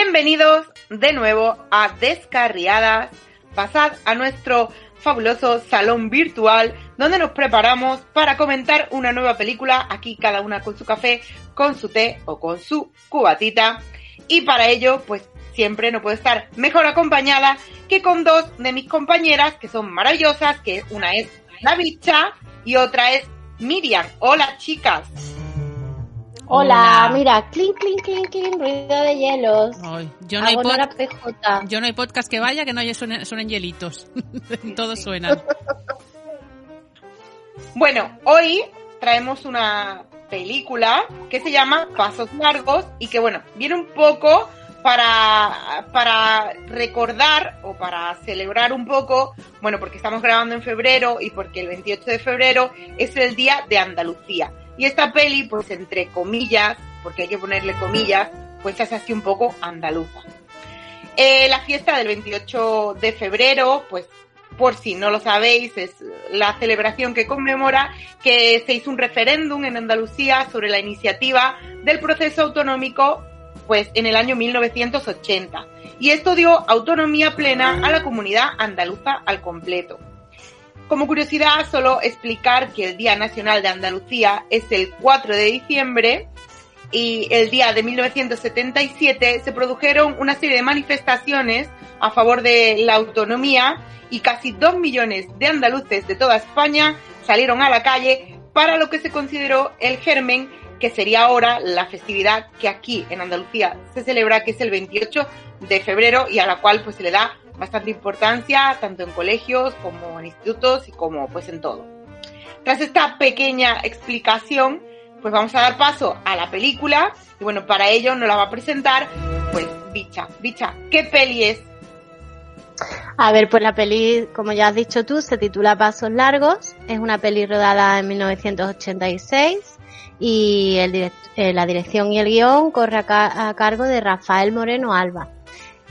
Bienvenidos de nuevo a Descarriadas. Pasad a nuestro fabuloso salón virtual donde nos preparamos para comentar una nueva película, aquí cada una con su café, con su té o con su cubatita. Y para ello, pues siempre no puedo estar mejor acompañada que con dos de mis compañeras que son maravillosas, que una es la bicha y otra es Miriam. Hola chicas. Hola, mira, clink, clink, clink, clink, ruido de hielos. Ay, yo, no hay PJ. yo no hay podcast que vaya que no haya suenen, suenen hielitos. Todos suenan. Bueno, hoy traemos una película que se llama Pasos Largos y que, bueno, viene un poco para, para recordar o para celebrar un poco, bueno, porque estamos grabando en febrero y porque el 28 de febrero es el Día de Andalucía. Y esta peli, pues entre comillas, porque hay que ponerle comillas, pues es así un poco andaluza. Eh, la fiesta del 28 de febrero, pues por si no lo sabéis, es la celebración que conmemora que se hizo un referéndum en Andalucía sobre la iniciativa del proceso autonómico pues en el año 1980 y esto dio autonomía plena a la comunidad andaluza al completo. Como curiosidad, solo explicar que el Día Nacional de Andalucía es el 4 de diciembre y el día de 1977 se produjeron una serie de manifestaciones a favor de la autonomía y casi dos millones de andaluces de toda España salieron a la calle para lo que se consideró el germen que sería ahora la festividad que aquí en Andalucía se celebra, que es el 28 de febrero y a la cual pues se le da bastante importancia tanto en colegios como en institutos y como pues en todo. Tras esta pequeña explicación, pues vamos a dar paso a la película y bueno, para ello nos la va a presentar pues Bicha. Bicha, ¿qué peli es? A ver, pues la peli, como ya has dicho tú, se titula Pasos Largos. Es una peli rodada en 1986 y eh, la dirección y el guion corre a cargo de Rafael Moreno Alba,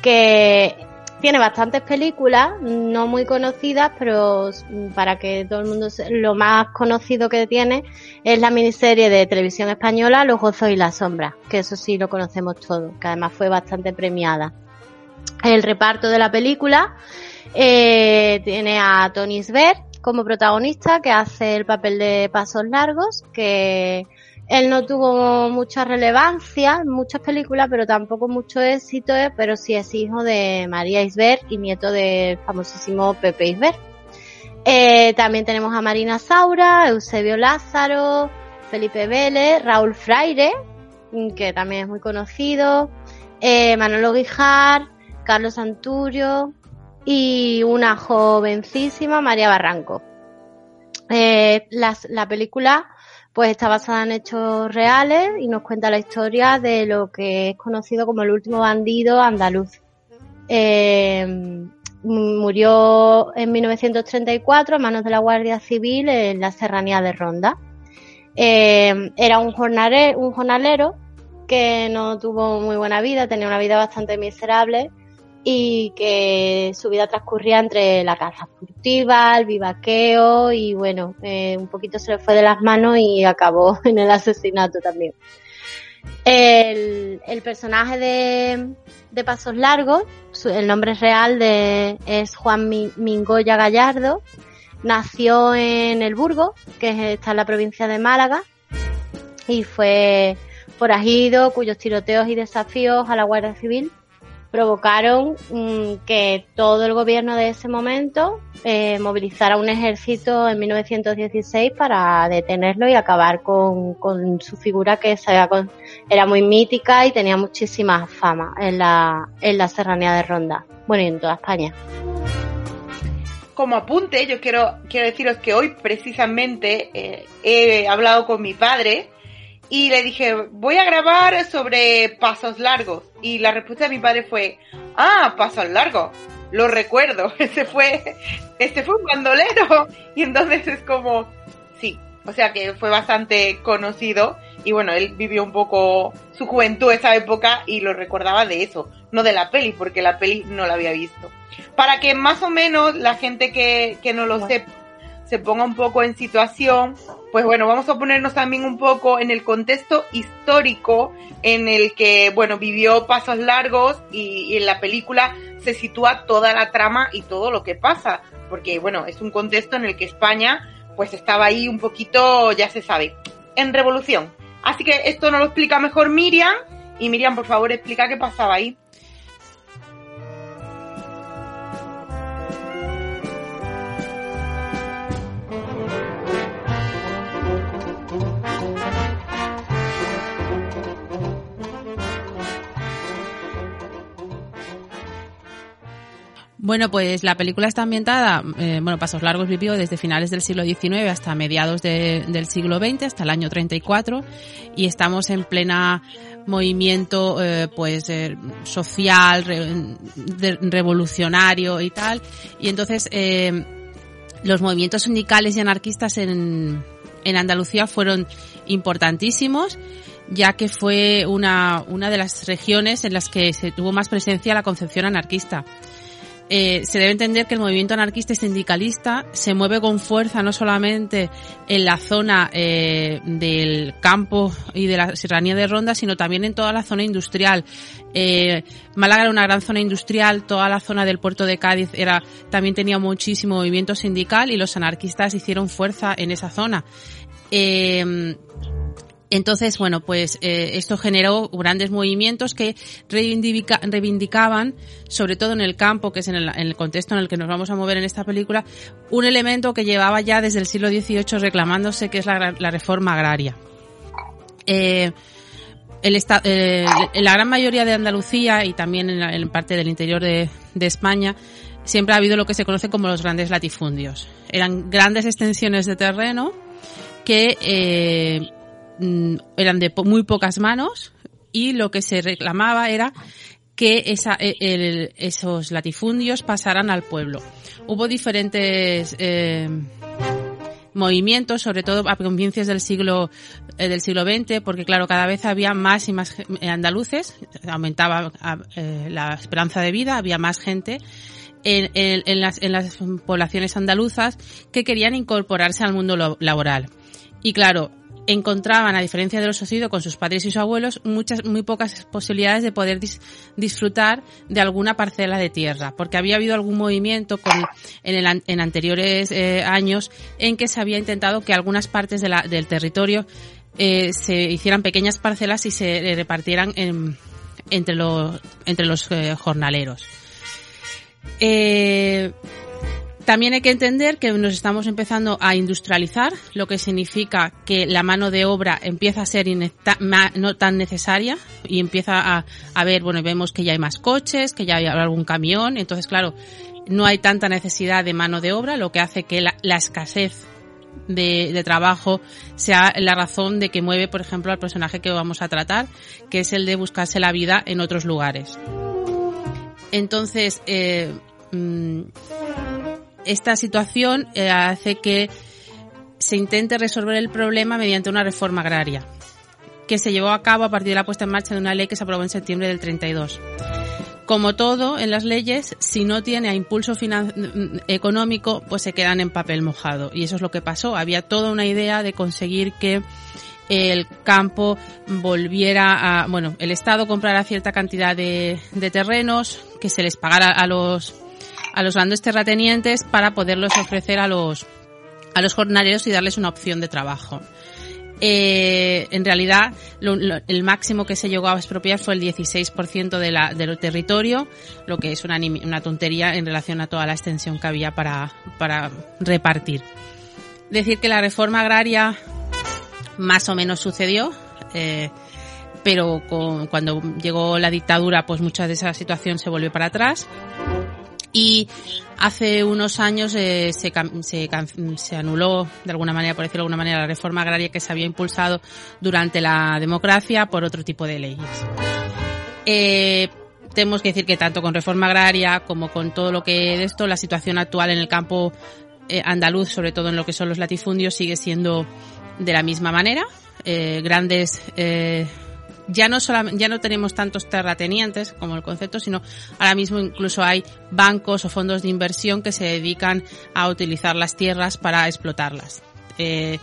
que tiene bastantes películas, no muy conocidas, pero para que todo el mundo se- lo más conocido que tiene es la miniserie de televisión española Los gozos y las sombras, que eso sí lo conocemos todos, que además fue bastante premiada. El reparto de la película eh, tiene a Tony Sver como protagonista, que hace el papel de Pasos Largos, que él no tuvo mucha relevancia en muchas películas, pero tampoco mucho éxito, eh, pero sí es hijo de María Isbert y nieto del famosísimo Pepe Isbert. Eh, también tenemos a Marina Saura, Eusebio Lázaro, Felipe Vélez, Raúl Fraire, mm, que también es muy conocido, eh, Manolo Guijar, Carlos Santurio y una jovencísima María Barranco. La película pues está basada en hechos reales y nos cuenta la historia de lo que es conocido como el último bandido andaluz. Eh, murió en 1934 a manos de la Guardia Civil en la serranía de Ronda. Eh, era un jornalero que no tuvo muy buena vida, tenía una vida bastante miserable y que su vida transcurría entre la caza furtiva, el vivaqueo y bueno, eh, un poquito se le fue de las manos y acabó en el asesinato también. El, personaje de, de Pasos Largos, su- el nombre real de, es Juan Mi- Mingoya Gallardo, nació en el Burgo, que es- está en la provincia de Málaga, y fue forajidos cuyos tiroteos y desafíos a la Guardia Civil provocaron mm, que todo el gobierno de ese momento eh, movilizara un ejército en 1916 para detenerlo y acabar con, con su figura que se era muy mítica y tenía muchísima fama en la, en la serranía de Ronda, bueno, y en toda España. Como apunte, yo quiero, quiero deciros que hoy precisamente eh, he hablado con mi padre y le dije, voy a grabar sobre pasos largos. Y la respuesta de mi padre fue, ah, pasos largos. Lo recuerdo. Ese fue, este fue un bandolero. Y entonces es como, sí. O sea que fue bastante conocido. Y bueno, él vivió un poco su juventud esa época y lo recordaba de eso. No de la peli, porque la peli no la había visto. Para que más o menos la gente que, que no lo sepa se ponga un poco en situación, pues bueno, vamos a ponernos también un poco en el contexto histórico en el que, bueno, vivió pasos largos y, en la película se sitúa toda la trama y todo lo que pasa, porque bueno, es un contexto en el que España pues estaba ahí un poquito, ya se sabe, en revolución. Así que esto nos lo explica mejor Miriam y Miriam, por favor, explica qué pasaba ahí. Bueno, pues la película está ambientada, eh, bueno, Pasos Largos vivió desde finales del siglo XIX hasta mediados del siglo XX, hasta el año 34, y estamos en plena movimiento, eh, pues, eh, social, revolucionario y tal, y entonces los movimientos sindicales y anarquistas en, en Andalucía fueron importantísimos ya que fue una, una de las regiones en las que se tuvo más presencia la concepción anarquista. Eh, se debe entender que el movimiento anarquista y sindicalista se mueve con fuerza no solamente en la zona eh, del campo y de la serranía de Ronda, sino también en toda la zona industrial. Eh, Málaga era una gran zona industrial, toda la zona del puerto de Cádiz era también tenía muchísimo movimiento sindical y los anarquistas hicieron fuerza en esa zona. Entonces, bueno, pues eh, esto generó grandes movimientos que reivindicaban, sobre todo en el campo, que es en el, contexto en el que nos vamos a mover en esta película, un elemento que llevaba ya desde el siglo XVIII reclamándose, que es la, reforma agraria. Eh, el eh, en la gran mayoría de Andalucía y también en, parte del interior de, España, siempre ha habido lo que se conoce como los grandes latifundios. Eran grandes extensiones de terreno que eh, eran de muy pocas manos y lo que se reclamaba era que esa, e, esos latifundios pasaran al pueblo. Hubo diferentes eh, movimientos, sobre todo a comienzos del siglo eh, del siglo XX, porque claro, cada vez había más y más andaluces, aumentaba eh, la esperanza de vida, había más gente en, en, las, en las poblaciones andaluzas que querían incorporarse al mundo laboral. Y claro, encontraban, a diferencia de los sucedido con sus padres y sus abuelos, muchas, muy pocas posibilidades de poder disfrutar de alguna parcela de tierra, porque había habido algún movimiento en, anteriores eh, años en que se había intentado que algunas partes del territorio eh, se hicieran pequeñas parcelas y se repartieran en, entre los, entre los eh, jornaleros. Eh, también hay que entender que nos estamos empezando a industrializar, lo que significa que la mano de obra empieza a ser no tan necesaria y empieza a, a ver, bueno, vemos que ya hay más coches, que ya hay algún camión, entonces claro, no hay tanta necesidad de mano de obra, lo que hace que la, escasez de, trabajo sea la razón de que mueve, por ejemplo, al personaje que vamos a tratar, que es el de buscarse la vida en otros lugares. Entonces, eh, mm, esta situación eh, hace que se intente resolver el problema mediante una reforma agraria, que se llevó a cabo a partir de la puesta en marcha de una ley que se aprobó en septiembre del 32. Como todo en las leyes, si no tiene impulso económico, pues se quedan en papel mojado. Y eso es lo que pasó. Había toda una idea de conseguir que el campo volviera a, bueno, el Estado comprara cierta cantidad de, de terrenos, que se les pagara a los a los grandes terratenientes para poderlos ofrecer a los, a los jornaleros y darles una opción de trabajo. Eh, en realidad, el máximo que se llegó a expropiar fue el 16% de la, del territorio, lo que es una, una tontería en relación a toda la extensión que había para, para repartir. Decir que la reforma agraria más o menos sucedió, eh, pero con, cuando llegó la dictadura, pues mucha de esa situación se volvió para atrás. Y hace unos años eh, se, se, se, anuló, de alguna manera, por decirlo de alguna manera, la reforma agraria que se había impulsado durante la democracia por otro tipo de leyes. Eh, tenemos que decir que tanto con reforma agraria como con todo lo que de esto, la situación actual en el campo eh, andaluz, sobre todo en lo que son los latifundios, sigue siendo de la misma manera. Grandes ya no solamente, ya no tenemos tantos terratenientes como el concepto, sino ahora mismo incluso hay bancos o fondos de inversión que se dedican a utilizar las tierras para explotarlas. Eh,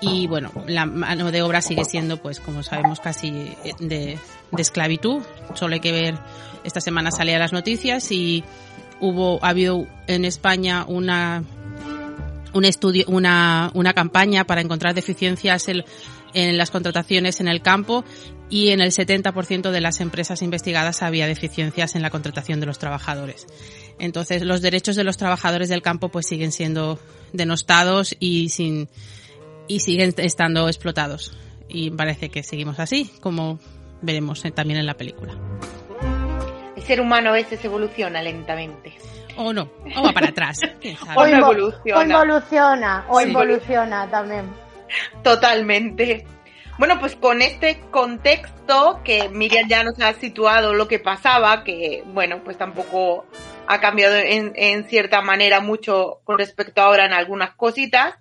y bueno, la mano de obra sigue siendo, pues como sabemos, casi de, de esclavitud. Solo hay que ver, esta semana salía las noticias y hubo, ha habido en España una, un estudio, una, una campaña para encontrar deficiencias en, en las contrataciones en el campo y en el 70% de las empresas investigadas había deficiencias en la contratación de los trabajadores. Entonces, los derechos de los trabajadores del campo pues siguen siendo denostados y sin y siguen estando explotados. Y parece que seguimos así, como veremos también en la película. El ser humano a veces evoluciona lentamente. O no, o va para atrás. o, evoluciona. o involuciona, o involuciona también. Totalmente. Bueno, pues con este contexto que Miriam ya nos ha situado lo que pasaba, que bueno, pues tampoco ha cambiado en, cierta manera mucho con respecto a ahora en algunas cositas.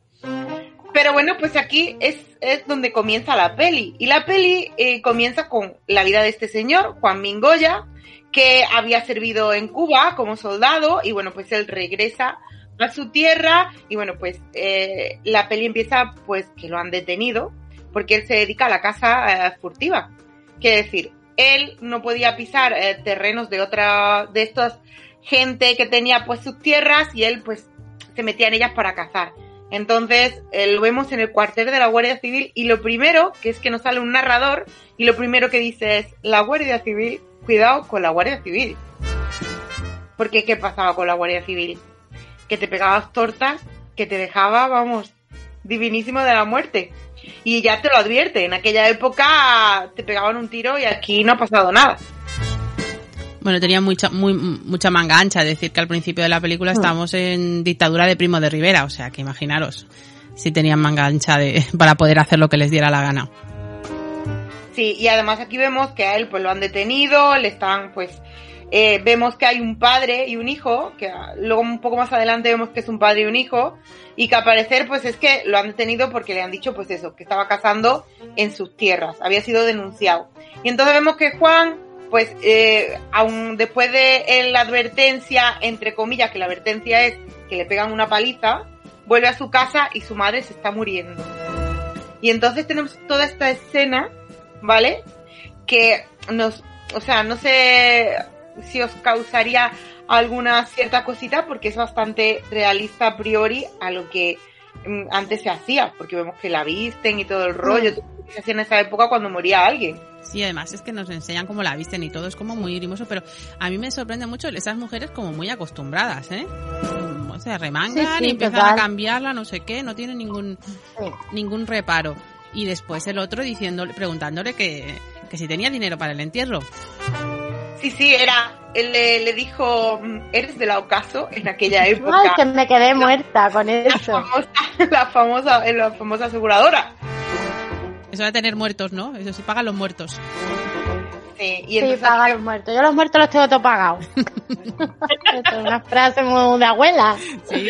Pero bueno, pues aquí es, es donde comienza la peli. Y la peli eh, comienza con la vida de este señor, Juan Mingoya, que había servido en Cuba como soldado y bueno, pues él regresa a su tierra y bueno, pues eh, la peli empieza pues que lo han detenido porque él se dedica a la caza eh, furtiva. Quiere decir, él no podía pisar eh, terrenos de otra, de estas gente que tenía pues sus tierras y él pues se metía en ellas para cazar. Entonces lo vemos en el cuartel de la Guardia Civil y lo primero, que es que nos sale un narrador y lo primero que dice es, la Guardia Civil, cuidado con la Guardia Civil. Porque ¿qué pasaba con la Guardia Civil? Que te pegabas tortas, que te dejaba, vamos, divinísimo de la muerte. Y ya te lo advierte, en aquella época te pegaban un tiro y aquí no ha pasado nada. Bueno, tenía mucha, muy, mucha manga ancha, decir que al principio de la película mm. estábamos en dictadura de Primo de Rivera, o sea que imaginaros si tenían manga ancha de, para poder hacer lo que les diera la gana. Sí, y además aquí vemos que a él pues lo han detenido, le están pues eh, vemos que hay un padre y un hijo, que luego un poco más adelante vemos que es un padre y un hijo, y que al parecer pues es que lo han detenido porque le han dicho pues eso, que estaba cazando en sus tierras, había sido denunciado. Y entonces vemos que Juan, pues eh, aún después de la advertencia, entre comillas, que la advertencia es que le pegan una paliza, vuelve a su casa y su madre se está muriendo. Y entonces tenemos toda esta escena, ¿vale? Que nos, o sea, no sé, si os causaría alguna cierta cosita porque es bastante realista a priori a lo que mm, antes se hacía, porque vemos que la visten y todo el rollo, mm. que se hacía en esa época cuando moría alguien. Sí, además es que nos enseñan cómo la visten y todo, es como muy grimoso, pero a mí me sorprende mucho esas mujeres como muy acostumbradas, ¿eh? O sea, remangan y empiezan a cambiarla, no sé qué, no tienen ningún, ningún reparo. Y después el otro diciéndole, preguntándole que, que si tenía dinero para el entierro. Sí, sí, era. Él le, dijo, eres del ocaso en aquella época. Ay, que me quedé muerta con eso. La famosa, la famosa, aseguradora. Eso de tener muertos, ¿no? Eso sí, pagan los muertos. Sí, y sí pagan los muertos. Yo los muertos los tengo todo pagados. es una frase muy de abuela. Sí.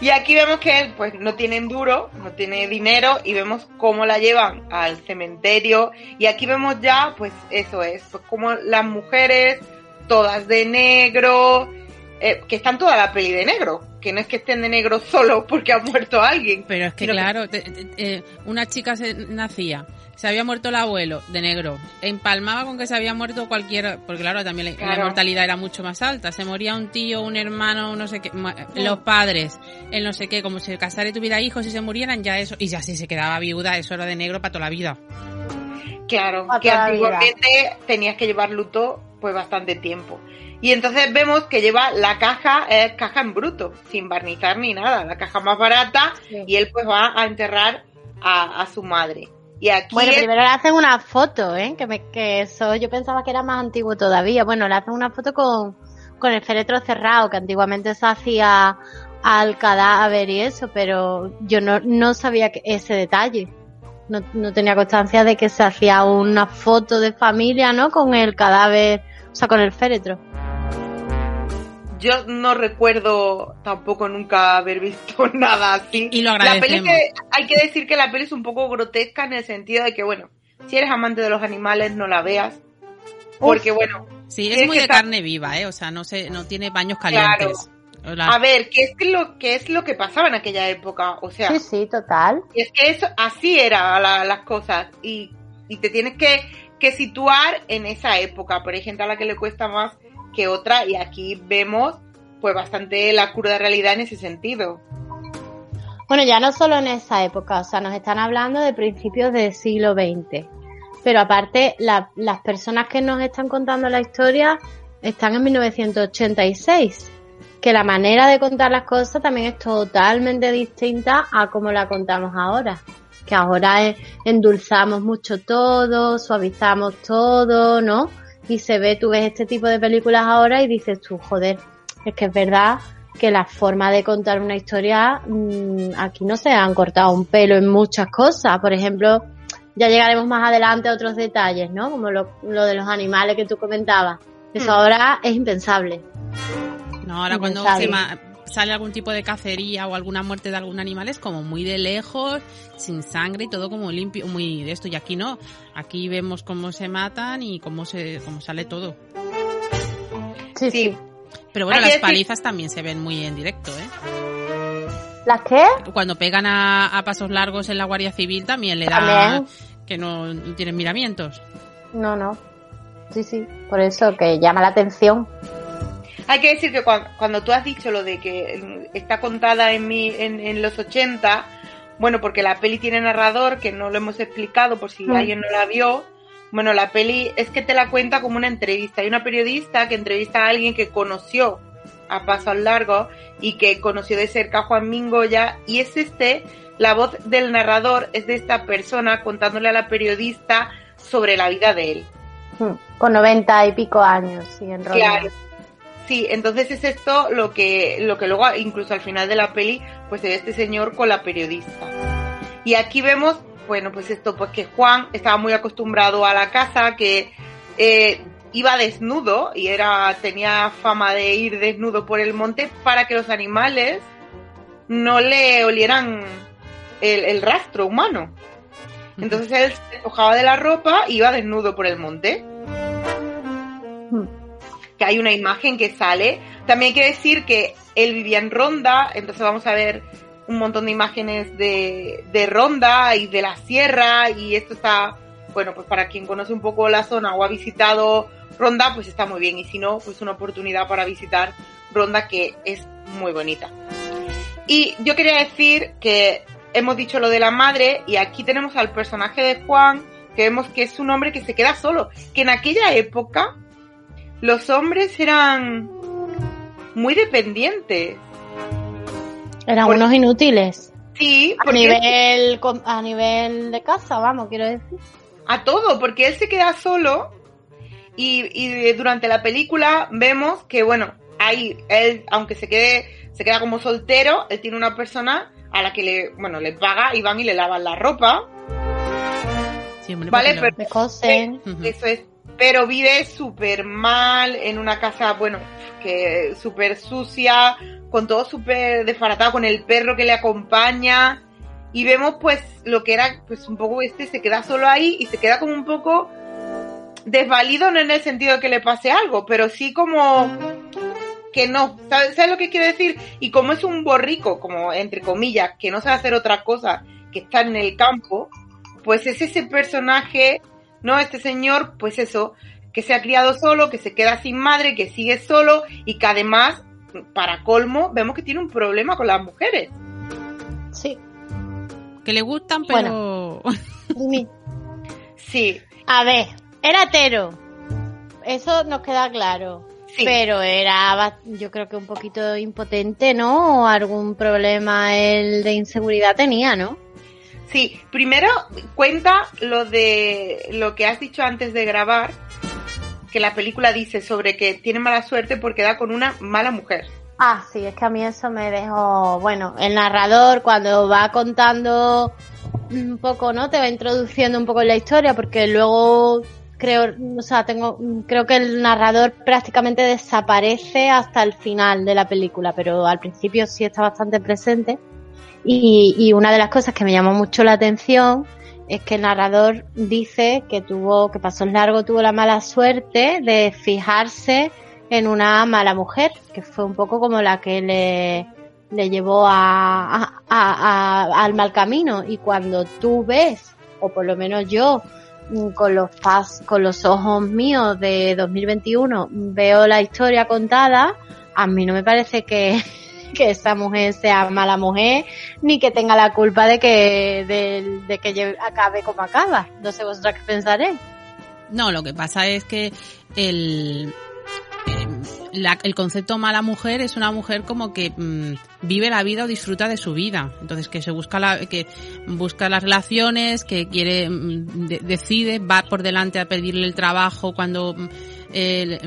Y aquí vemos que él pues no tiene duro, no tiene dinero y vemos cómo la llevan al cementerio y aquí vemos ya pues eso es, pues como las mujeres todas de negro, eh, que están toda la peli de negro. Que no es que estén de negro solo porque ha muerto alguien. Pero es que claro, eh, una chica se nacía, se había muerto el abuelo de negro, empalmaba con que se había muerto cualquier, porque claro, también la, mortalidad era mucho más alta, se moría un tío, un hermano, no sé qué, los padres, el no sé qué, como si casara y tuviera hijos y se murieran, ya eso, y ya si se quedaba viuda, eso era de negro para toda la vida. Claro, que antiguamente tenías que llevar luto pues bastante tiempo. Y entonces vemos que lleva la caja, es caja en bruto, sin barnizar ni nada, la caja más barata, y él pues va a enterrar a, su madre. Y aquí bueno, primero le hacen una foto, ¿eh? Que, me, que eso yo pensaba que era más antiguo todavía. Bueno, le hacen una foto con, con el féretro cerrado, que antiguamente se hacía al cadáver y eso, pero yo no, no sabía ese detalle no, no tenía constancia de que se hacía una foto de familia, ¿no? Con el cadáver, o sea, con el féretro. Yo no recuerdo tampoco nunca haber visto nada así. Y lo agradecemos. La peli hay que decir que la peli es un poco grotesca en el sentido de que, bueno, si eres amante de los animales, no la veas. Porque, bueno. Sí, es muy de carne viva, ¿eh? O sea, no, se, no tiene baños calientes. A ver, ¿qué es lo que es lo que pasaba en aquella época? O sea, sí, sí, total. Es que eso, así eran las cosas y, te tienes que, que situar en esa época. Por ejemplo, a la que le cuesta más que otra y aquí vemos pues bastante la cruda realidad en ese sentido. Bueno, ya no solo en esa época, o sea, nos están hablando de principios del siglo XX. Pero aparte, las personas que nos están contando la historia están en 1986 que la manera de contar las cosas también es totalmente distinta a como la contamos ahora. Que ahora endulzamos mucho todo, suavizamos todo, ¿no? Y se ve, tú ves este tipo de películas ahora y dices tú, joder, es que es verdad que la forma de contar una historia, mm, aquí no se han cortado un pelo en muchas cosas. Por ejemplo, ya llegaremos más adelante a otros detalles, ¿no? Como lo, de los animales que tú comentabas. Eso hmm. ahora es impensable. No, ahora cuando sale algún tipo de cacería o alguna muerte de algún animal es como muy de lejos, sin sangre y todo como limpio, muy de esto. Y aquí no, aquí vemos cómo se matan y cómo se cómo sale todo. Sí, sí. Pero bueno, las palizas también se ven muy en directo, ¿eh? ¿Las qué? Cuando pegan a, pasos largos en la Guardia Civil también le da que no tienen miramientos. No, no. Sí, sí. Por eso que llama la atención. Hay que decir que cuando, tú has dicho lo de que está contada en, mi, en, los 80, bueno, porque la peli tiene narrador, que no lo hemos explicado por si mm. alguien no la vio. Bueno, la peli es que te la cuenta como una entrevista. Hay una periodista que entrevista a alguien que conoció a Paso al Largo y que conoció de cerca a Juan Mingoya y es este, la voz del narrador es de esta persona contándole a la periodista sobre la vida de él. Mm, con noventa y pico años, sí, en Claro. Sí, entonces es esto lo que, lo que luego, incluso al final de la peli, pues se ve este señor con la periodista. Y aquí vemos, bueno, pues esto, pues que Juan estaba muy acostumbrado a la casa, que eh, iba desnudo y era, tenía fama de ir desnudo por el monte para que los animales no le olieran el, rastro humano. Entonces él se despojaba de la ropa y iba desnudo por el monte que hay una imagen que sale. También hay que decir que él vivía en Ronda, entonces vamos a ver un montón de imágenes de, de Ronda y de la sierra y esto está, bueno, pues para quien conoce un poco la zona o ha visitado Ronda, pues está muy bien y si no, pues una oportunidad para visitar Ronda que es muy bonita. Y yo quería decir que hemos dicho lo de la madre y aquí tenemos al personaje de Juan, que vemos que es un hombre que se queda solo, que en aquella época los hombres eran muy dependientes. Eran unos inútiles. Sí, a nivel a nivel de casa, vamos, quiero decir. A todo, porque él se queda solo y, y durante la película vemos que bueno, ahí él aunque se quede se queda como soltero, él tiene una persona a la que le bueno, le paga y van y le lavan la ropa. vale, pero eso es pero vive súper mal en una casa, bueno, que súper sucia, con todo súper desbaratado, con el perro que le acompaña. Y vemos pues lo que era pues un poco este, se queda solo ahí y se queda como un poco desvalido, no en el sentido de que le pase algo, pero sí como que no. ¿Sabes, ¿Sabes lo que quiero decir? Y como es un borrico, como entre comillas, que no sabe hacer otra cosa que estar en el campo, pues es ese personaje, ¿no? Este señor, pues eso, que se ha criado solo, que se queda sin madre, que sigue solo y que además, para colmo, vemos que tiene un problema con las mujeres. Sí. Que le gustan, pero... sí. A ver, era hetero. Eso nos queda claro. Sí. Pero era, yo creo que un poquito impotente, ¿no? O algún problema el de inseguridad tenía, ¿no? Sí, primero cuenta lo de lo que has dicho antes de grabar, que la película dice sobre que tiene mala suerte porque da con una mala mujer. Ah, sí, es que a mí eso me dejó, bueno, el narrador cuando va contando un poco, ¿no? Te va introduciendo un poco en la historia porque luego creo, o sea, tengo, creo que el narrador prácticamente desaparece hasta el final de la película, pero al principio sí está bastante presente. Y, y una de las cosas que me llamó mucho la atención es que el narrador dice que tuvo, que Pasos Largo tuvo la mala suerte de fijarse en una mala mujer, que fue un poco como la que le, le llevó a, al mal camino. Y cuando tú ves, o por lo menos yo, con los con los ojos míos de 2021 veo la historia contada, a mí no me parece que, que esa mujer sea mala mujer ni que tenga la culpa de que de, de que acabe como acaba. No sé vosotras qué pensaréis. No, lo que pasa es que el la, el concepto mala mujer es una mujer como que mmm, vive la vida o disfruta de su vida. Entonces que se busca la, que busca las relaciones, que quiere, mmm, de, decide, va por delante a pedirle el trabajo cuando eh,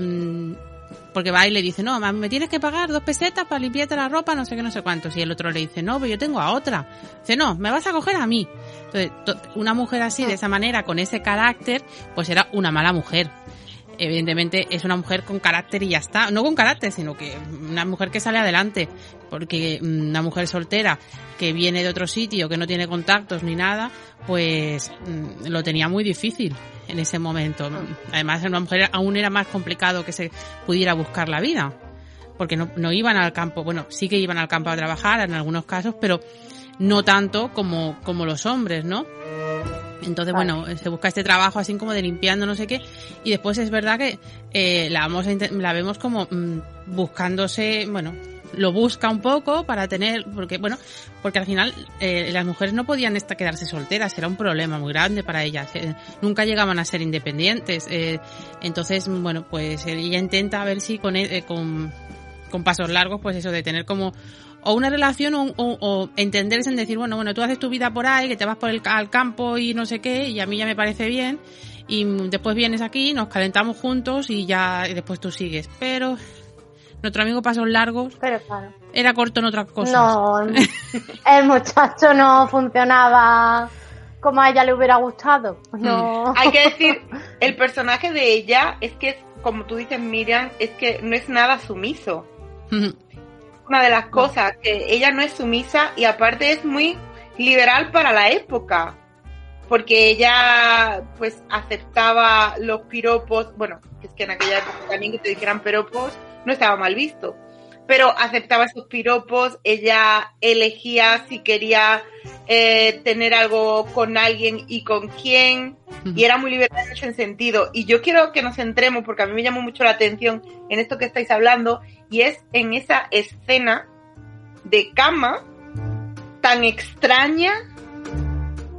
porque va y le dice, no, me tienes que pagar dos pesetas para limpiarte la ropa, no sé qué, no sé cuántos. Y el otro le dice, no, pero yo tengo a otra. Dice, no, me vas a coger a mí. Entonces, una mujer así, de esa manera, con ese carácter, pues era una mala mujer evidentemente es una mujer con carácter y ya está. No con carácter, sino que una mujer que sale adelante. Porque una mujer soltera que viene de otro sitio, que no tiene contactos ni nada, pues mm, lo tenía muy difícil en ese momento. Además, una mujer aún era más complicado que se pudiera buscar la vida. Porque no, no iban al campo, bueno, sí que iban al campo a trabajar en algunos casos, pero no tanto como, como los hombres, ¿no? Entonces, vale. bueno, se busca este trabajo así como de limpiando, no sé qué. Y después es verdad que eh, la, vamos a la vemos como mmm, buscándose, bueno, lo busca un poco para tener, porque bueno, porque al final eh, las mujeres no podían esta, quedarse solteras, era un problema muy grande para ellas, eh, nunca llegaban a ser independientes. Eh, entonces, bueno, pues ella intenta ver si con, eh, con, con pasos largos, pues eso de tener como o una relación o, o, o, entenderse en decir, bueno, bueno, tú haces tu vida por ahí, que te vas por el al campo y no sé qué, y a mí ya me parece bien, y después vienes aquí, nos calentamos juntos y ya y después tú sigues. Pero nuestro amigo Pasos Largos Pero claro. era corto en otras cosas. No, el muchacho no funcionaba como a ella le hubiera gustado. No. Mm. Hay que decir, el personaje de ella es que, como tú dices, Miriam, es que no es nada sumiso una de las cosas, que ella no es sumisa y aparte es muy liberal para la época, porque ella pues aceptaba los piropos, bueno, es que en aquella época también que te dijeran piropos no estaba mal visto, pero aceptaba esos piropos, ella elegía si quería eh, tener algo con alguien y con quién, y era muy liberal en ese sentido. Y yo quiero que nos centremos, porque a mí me llamó mucho la atención en esto que estáis hablando, y es en esa escena de cama tan extraña,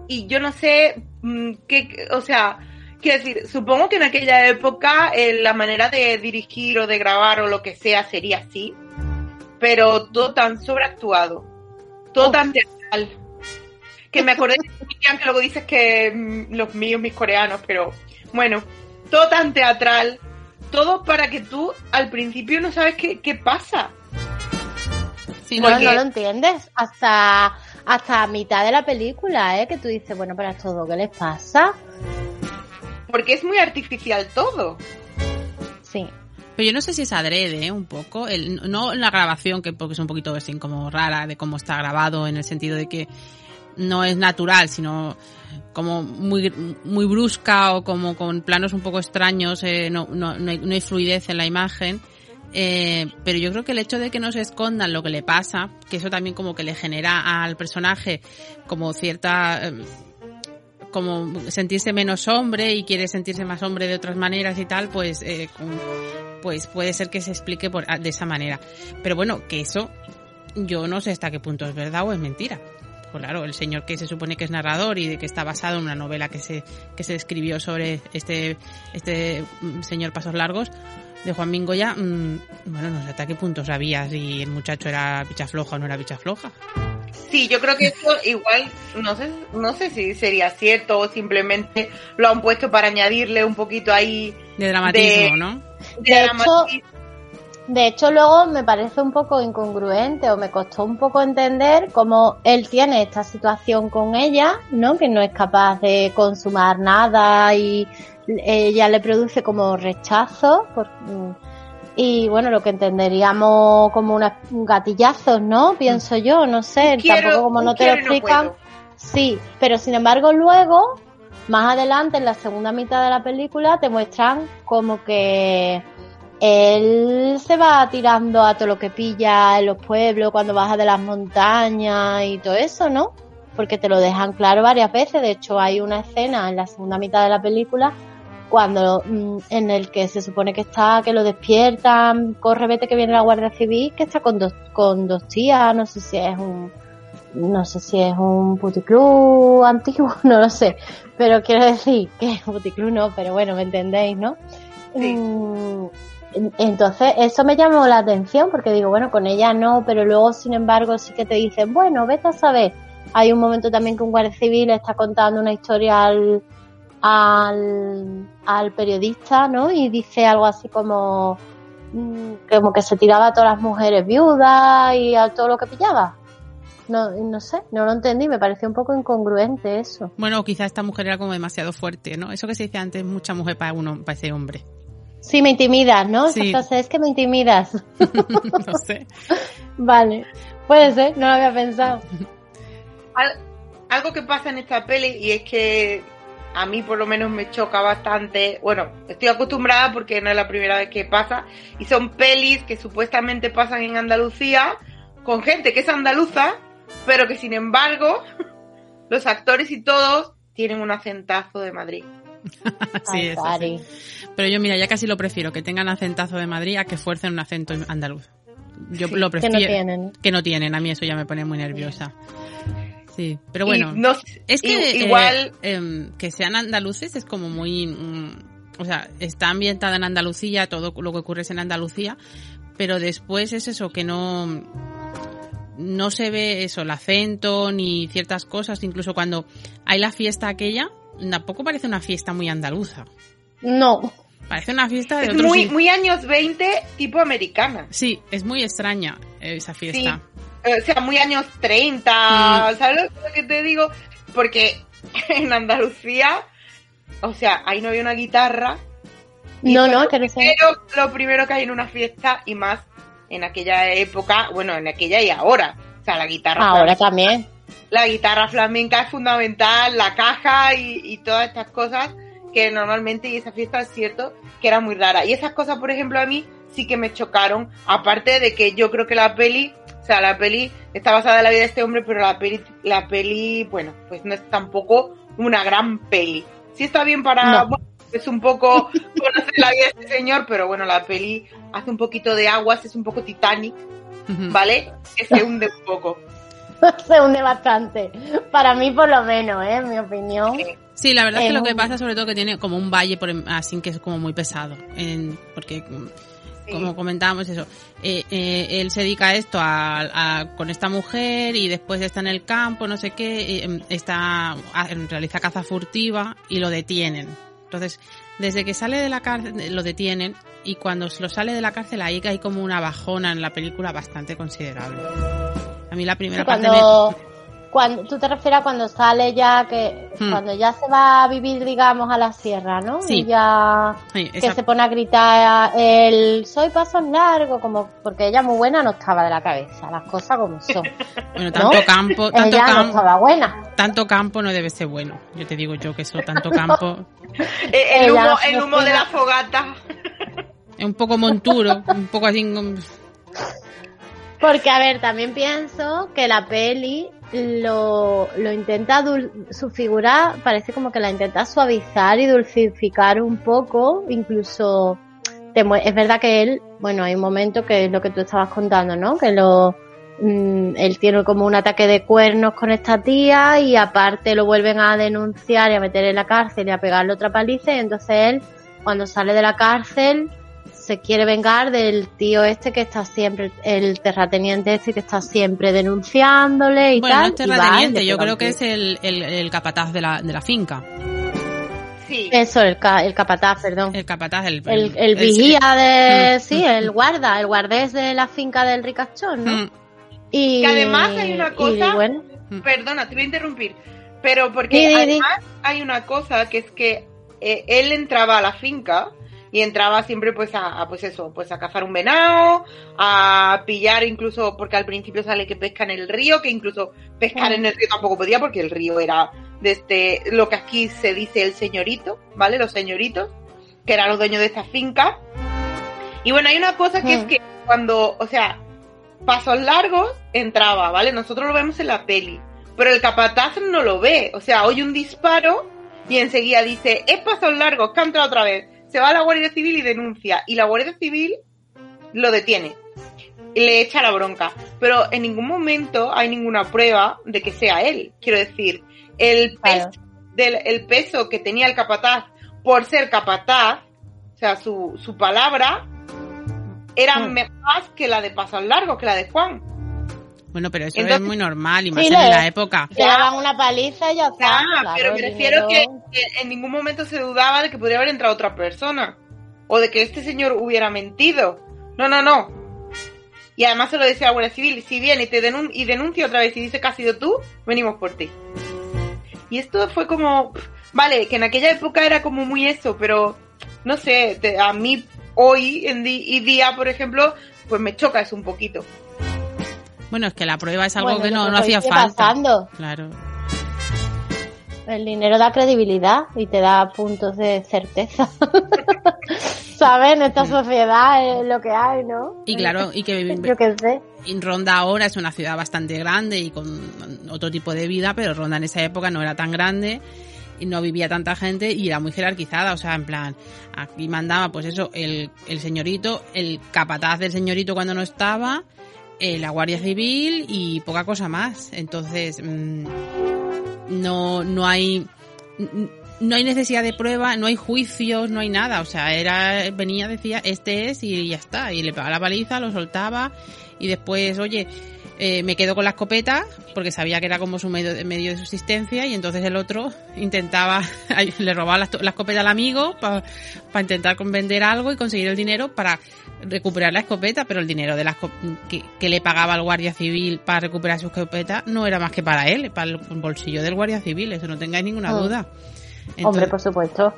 y yo no sé mm, qué, o sea, quiero decir, supongo que en aquella época eh, la manera de dirigir o de grabar o lo que sea sería así, pero todo tan sobreactuado, todo oh. tan teatral que me acordé de que luego dices que mmm, los míos, mis coreanos, pero bueno, todo tan teatral, todo para que tú al principio no sabes qué, qué pasa. Sí, no, Porque... no lo entiendes hasta hasta mitad de la película, ¿eh? Que tú dices, bueno, para todo, ¿qué les pasa? Porque es muy artificial todo. Sí. Pero yo no sé si es adrede, ¿eh? un poco. El, no la grabación, que porque es un poquito así como rara de cómo está grabado, en el sentido de que no es natural, sino como muy, muy brusca o como con planos un poco extraños, eh, no, no, no, hay, no hay fluidez en la imagen. Eh, pero yo creo que el hecho de que no se escondan lo que le pasa, que eso también como que le genera al personaje como cierta em, como sentirse menos hombre y quiere sentirse más hombre de otras maneras y tal, pues eh, pues puede ser que se explique por, de esa manera. Pero bueno, que eso yo no sé hasta qué punto es verdad o es mentira. Pues claro, el señor que se supone que es narrador y de que está basado en una novela que se, que se escribió sobre este, este mm, señor Pasos Largos, de Juan Mingoya, mmm, bueno, no sé hasta qué punto sabía si el muchacho era bicha floja o no era bicha floja. Sí, yo creo que eso igual, no sé, no sé si sería cierto o simplemente lo han puesto para añadirle un poquito ahí de dramatismo, ¿no? De, hecho, de hecho, luego me parece un poco incongruente o me costó un poco entender cómo él tiene esta situación con ella, ¿no? Que no es capaz de consumar nada y ella le produce como rechazo por, y bueno, lo que entenderíamos como unos gatillazos, ¿no? Pienso yo, no sé, tampoco como no te lo explican. sí, pero sin embargo luego, más adelante en la segunda mitad de la película, te muestran como que él se va tirando a todo lo que pilla en los pueblos cuando baja de las montañas y todo eso, ¿no? Porque te lo dejan claro varias veces. De hecho, hay una escena en la segunda mitad de la película cuando mm, en el que se supone que está, que lo despiertan, corre, vete que viene la Guardia Civil, que está con dos, con dos tías, no sé si es un, no sé si es un puticlub antiguo, no lo sé, pero quiero decir que puticlub no, pero bueno, me entendéis, ¿no? Mm, entonces, eso me llamó la atención porque digo, bueno, con ella no, pero luego, sin embargo, sí que te dicen, bueno, vete a saber. Hay un momento también que un guardia civil está contando una historia al, al, al periodista, ¿no? Y dice algo así como, mm, como que se tiraba a todas las mujeres viudas y a todo lo que pillaba. No, no sé, no lo entendí, me pareció un poco incongruente eso. Bueno, quizá esta mujer era como demasiado fuerte, ¿no? Eso que se dice antes, mucha mujer para uno, para ese hombre. Sí, me intimidas, ¿no? Sí. es que me intimidas. no sé. Vale, puede ser, no lo había pensado. algo que pasa en esta peli y es que a mí por lo menos me choca bastante. Bueno, estoy acostumbrada porque no es la primera vez que pasa. Y son pelis que supuestamente pasan en Andalucía con gente que es andaluza, pero que sin embargo los actores y todos tienen un acentazo de Madrid. sí, eso sí. Pero yo mira, ya casi lo prefiero, que tengan acentazo de Madrid a que fuercen un acento andaluz. Yo lo prefiero. Que no tienen. Que no tienen, a mí eso ya me pone muy nerviosa. Sí, pero bueno, es que eh, igual em, que sean andaluces es como muy, mm, o sea, está ambientada en Andalucía, todo lo que ocurre es en Andalucía, pero después es eso que no no se ve eso, el acento ni ciertas cosas, incluso cuando hay la fiesta aquella, tampoco parece una fiesta muy andaluza. No. Parece una fiesta de es muy, muy años 20 tipo americana. Sí, es muy extraña esa fiesta o sea, muy años 30, ¿sabes lo que te digo? Porque en Andalucía, o sea, ahí no había una guitarra. No, no, que no sé. Lo primero que hay en una fiesta y más en aquella época, bueno, en aquella y ahora. O sea, la guitarra. Ahora también. La guitarra flamenca es fundamental, la caja y, y todas estas cosas que normalmente, y esa fiesta es cierto, que era muy rara. Y esas cosas, por ejemplo, a mí sí que me chocaron, aparte de que yo creo que la peli o sea, la peli está basada en la vida de este hombre, pero la peli, la peli, bueno, pues no es tampoco una gran peli. Sí está bien para, bueno, es un poco conocer la vida de este señor, pero bueno, la peli hace un poquito de aguas, es un poco Titanic, ¿vale? Que se hunde un poco. se hunde bastante. Para mí, por lo menos, ¿eh? En mi opinión. Sí, la verdad es que lo que pasa, sobre todo, que tiene como un valle por, así que es como muy pesado. En, porque como comentábamos eso, eh, eh, él se dedica a esto a, con esta mujer y después está en el campo, no sé qué, em, está realiza caza furtiva y lo detienen. Entonces, desde que sale de la cárcel lo detienen y cuando lo sale de la cárcel ahí hay como una bajona en la película bastante considerable. A mí la primera parte cuando tú te refieres a cuando sale ya que hmm. cuando ya se va a vivir digamos a la sierra no sí. y ya que se pone a gritar el soy paso largo como porque ella muy buena no estaba de la cabeza las cosas como son bueno tanto campo tanto campo no estaba buena tanto campo no debe ser bueno yo te digo yo que eso tanto campo el humo, el humo de la fogata Un poco monturo, un poco así. Porque, a ver, también pienso que la peli lo, lo intenta, su figura parece como que la intenta suavizar y dulcificar un poco, incluso es verdad que él, bueno, hay un momento que es lo que tú estabas contando, ¿no? Que lo, mm, él tiene como un ataque de cuernos con esta tía y aparte lo vuelven a denunciar y a meter en la cárcel y a pegarle otra paliza y entonces él, cuando sale de la cárcel, se quiere vengar del tío este que está siempre, el terrateniente este que está siempre denunciándole y bueno, tal. no es terrateniente, yo creo que es el, el, el capataz de la, de la finca. Sí. Eso, el, el capataz, perdón. El capataz, el, el, vigía de. Mm. Sí, el guarda, el guardés de la finca del ricachón, ¿no? Mm. Y que además hay una cosa. Bueno. Mm. Perdona, te voy a interrumpir. Pero porque además hay una cosa que es que eh, él entraba a la finca y entraba siempre pues a, pues eso, pues a cazar un venado, a pillar incluso, porque al principio sale que pesca en el río, que incluso pescar en el río tampoco podía porque el río era desde este, lo que aquí se dice el señorito, ¿vale? Los señoritos, que eran los dueños de esta finca. Y bueno, hay una cosa que es que cuando, o sea, pasos largos entraba, ¿vale? Nosotros lo vemos en la peli, pero el capataz no lo ve, o sea, oye un disparo y enseguida dice, es pasos largos, que ha entrado otra vez se va a la Guardia Civil y denuncia. Y la Guardia Civil lo detiene. Y le echa la bronca. Pero en ningún momento hay ninguna prueba de que sea él. Quiero decir, el peso, del, el peso que tenía el capataz por ser capataz, o sea, su, su palabra, era hmm. más que la de Paso Largo, que la de Juan. Bueno, pero eso es muy normal y más en la época. Le daban una paliza y ya está. pero me refiero que, en ningún momento se dudaba de que podría haber entrado otra persona. O de que este señor hubiera mentido. No, no, no. Y además se lo decía a la Guardia Civil, si viene y te y denuncia otra vez y dice que has sido tú, venimos por ti. Y esto fue como, vale, que en aquella época era como muy eso, pero no sé, a mí hoy en día, por ejemplo, pues me choca eso un poquito. Bueno, es que la prueba es algo que no, no hacía falta. Pasando. Claro. El dinero da credibilidad y te da puntos de certeza. ¿Sabes? En esta sociedad es lo que hay, ¿no? Y claro, y que Yo qué sé. Ronda ahora es una ciudad bastante grande y con otro tipo de vida, pero Ronda en esa época no era tan grande y no vivía tanta gente y era muy jerarquizada, o sea, en plan, aquí mandaba pues eso, el, el señorito, el capataz del señorito cuando no estaba, eh, la Guardia Civil y poca cosa más. Entonces, mm, no, no hay no hay necesidad de prueba, no hay juicios, no hay nada. O sea, era venía, decía, este es y ya está. Y le pegaba la paliza, lo soltaba y después, oye, eh, me quedo con la escopeta porque sabía que era como su medio medio de subsistencia y entonces el otro intentaba, le robaba la, escopeta al amigo para intentar vender algo y conseguir el dinero para recuperar la escopeta, pero el dinero de la que, le pagaba al guardia civil para recuperar su escopeta no era más que para él, para el bolsillo del guardia civil, eso no tengáis ninguna oh. duda. Hombre, por supuesto.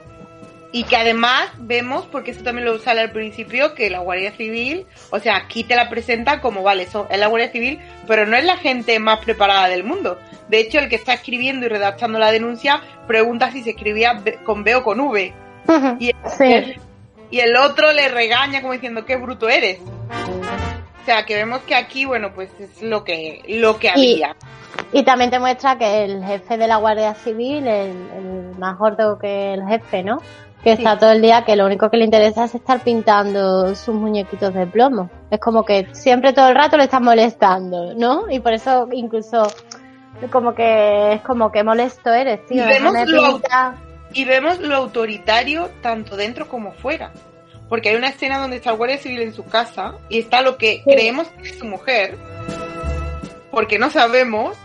Y que además vemos, porque eso también lo sale al principio, que la Guardia Civil, o sea, aquí te la presenta como, vale, eso es la Guardia Civil, pero no es la gente más preparada del mundo. De hecho, el que está escribiendo y redactando la denuncia pregunta si se escribía con B o con V. y, el, y el otro le regaña como diciendo, qué bruto eres. O sea, que vemos que aquí, bueno, pues es lo que, lo que había. Y también te muestra que el jefe de la Guardia Civil, el, el más gordo que el jefe, ¿no? que está todo el día que lo único que le interesa es estar pintando sus muñequitos de plomo. Es como que siempre todo el rato le están molestando, ¿no? Y por eso incluso como que es como que molesto eres, tío. Y vemos, lo, y vemos lo autoritario tanto dentro como fuera. Porque hay una escena donde está el guardia civil en su casa y está lo que creemos que es su mujer, porque no sabemos,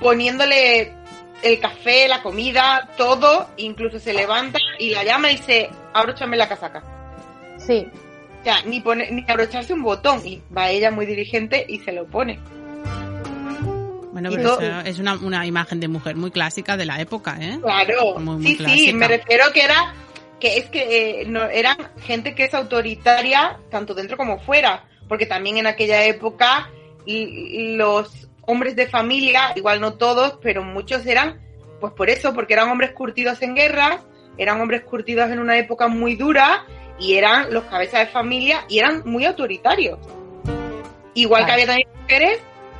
poniéndole el café, la comida, todo, incluso se levanta y la llama y dice, abróchame la casaca. Sí. O sea, ni, pone, ni abrocharse un botón. Y va ella muy dirigente y se lo pone. Bueno, pero es una, una, imagen de mujer muy clásica de la época, ¿eh? Claro. sí, sí, me refiero que era que es que eh, no, eran gente que es autoritaria tanto dentro como fuera, porque también en aquella época los hombres de familia, igual no todos, pero muchos eran, pues por eso, porque eran hombres curtidos en guerra, eran hombres curtidos en una época muy dura y eran los cabezas de familia y eran muy autoritarios. Igual que había también mujeres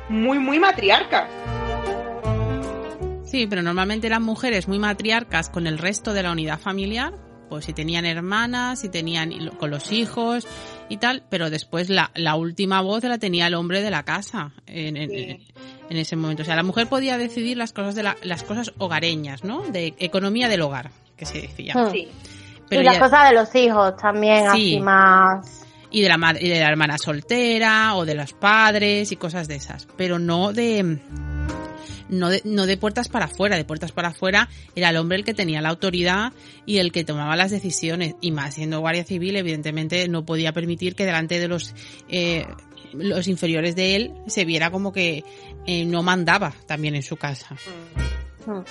muy, muy matriarcas. Sí, pero normalmente eran mujeres muy matriarcas con el resto de la unidad familiar, pues si tenían hermanas, si tenían con los hijos y tal, pero después la, la última voz la tenía el hombre de la casa en, en, ese momento. O sea, la mujer podía decidir las cosas de la, las cosas hogareñas, ¿no? De economía del hogar, que se decía. Hmm. Sí. y las cosas de los hijos también, así más y de la madre, y de la hermana soltera o de los padres y cosas de esas, pero no de no de, no de puertas para afuera, de puertas para afuera era el hombre el que tenía la autoridad y el que tomaba las decisiones. Y más siendo Guardia Civil, evidentemente no podía permitir que delante de los, eh, los inferiores de él se viera como que eh, no mandaba también en su casa. Mm.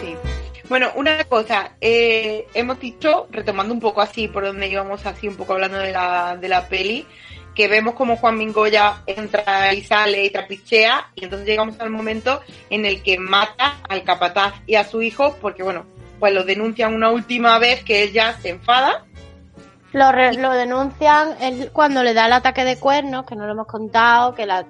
Sí. Bueno, una cosa, eh, hemos dicho, retomando un poco así por donde íbamos así, un poco hablando de la, de la peli, que vemos como Juan Mingoya entra y sale y trapichea y entonces llegamos al momento en el que mata al capataz y a su hijo porque bueno, pues lo denuncian una última vez que él ya se enfada. Lo, lo denuncian él cuando le da el ataque de cuernos, que no lo hemos contado, que la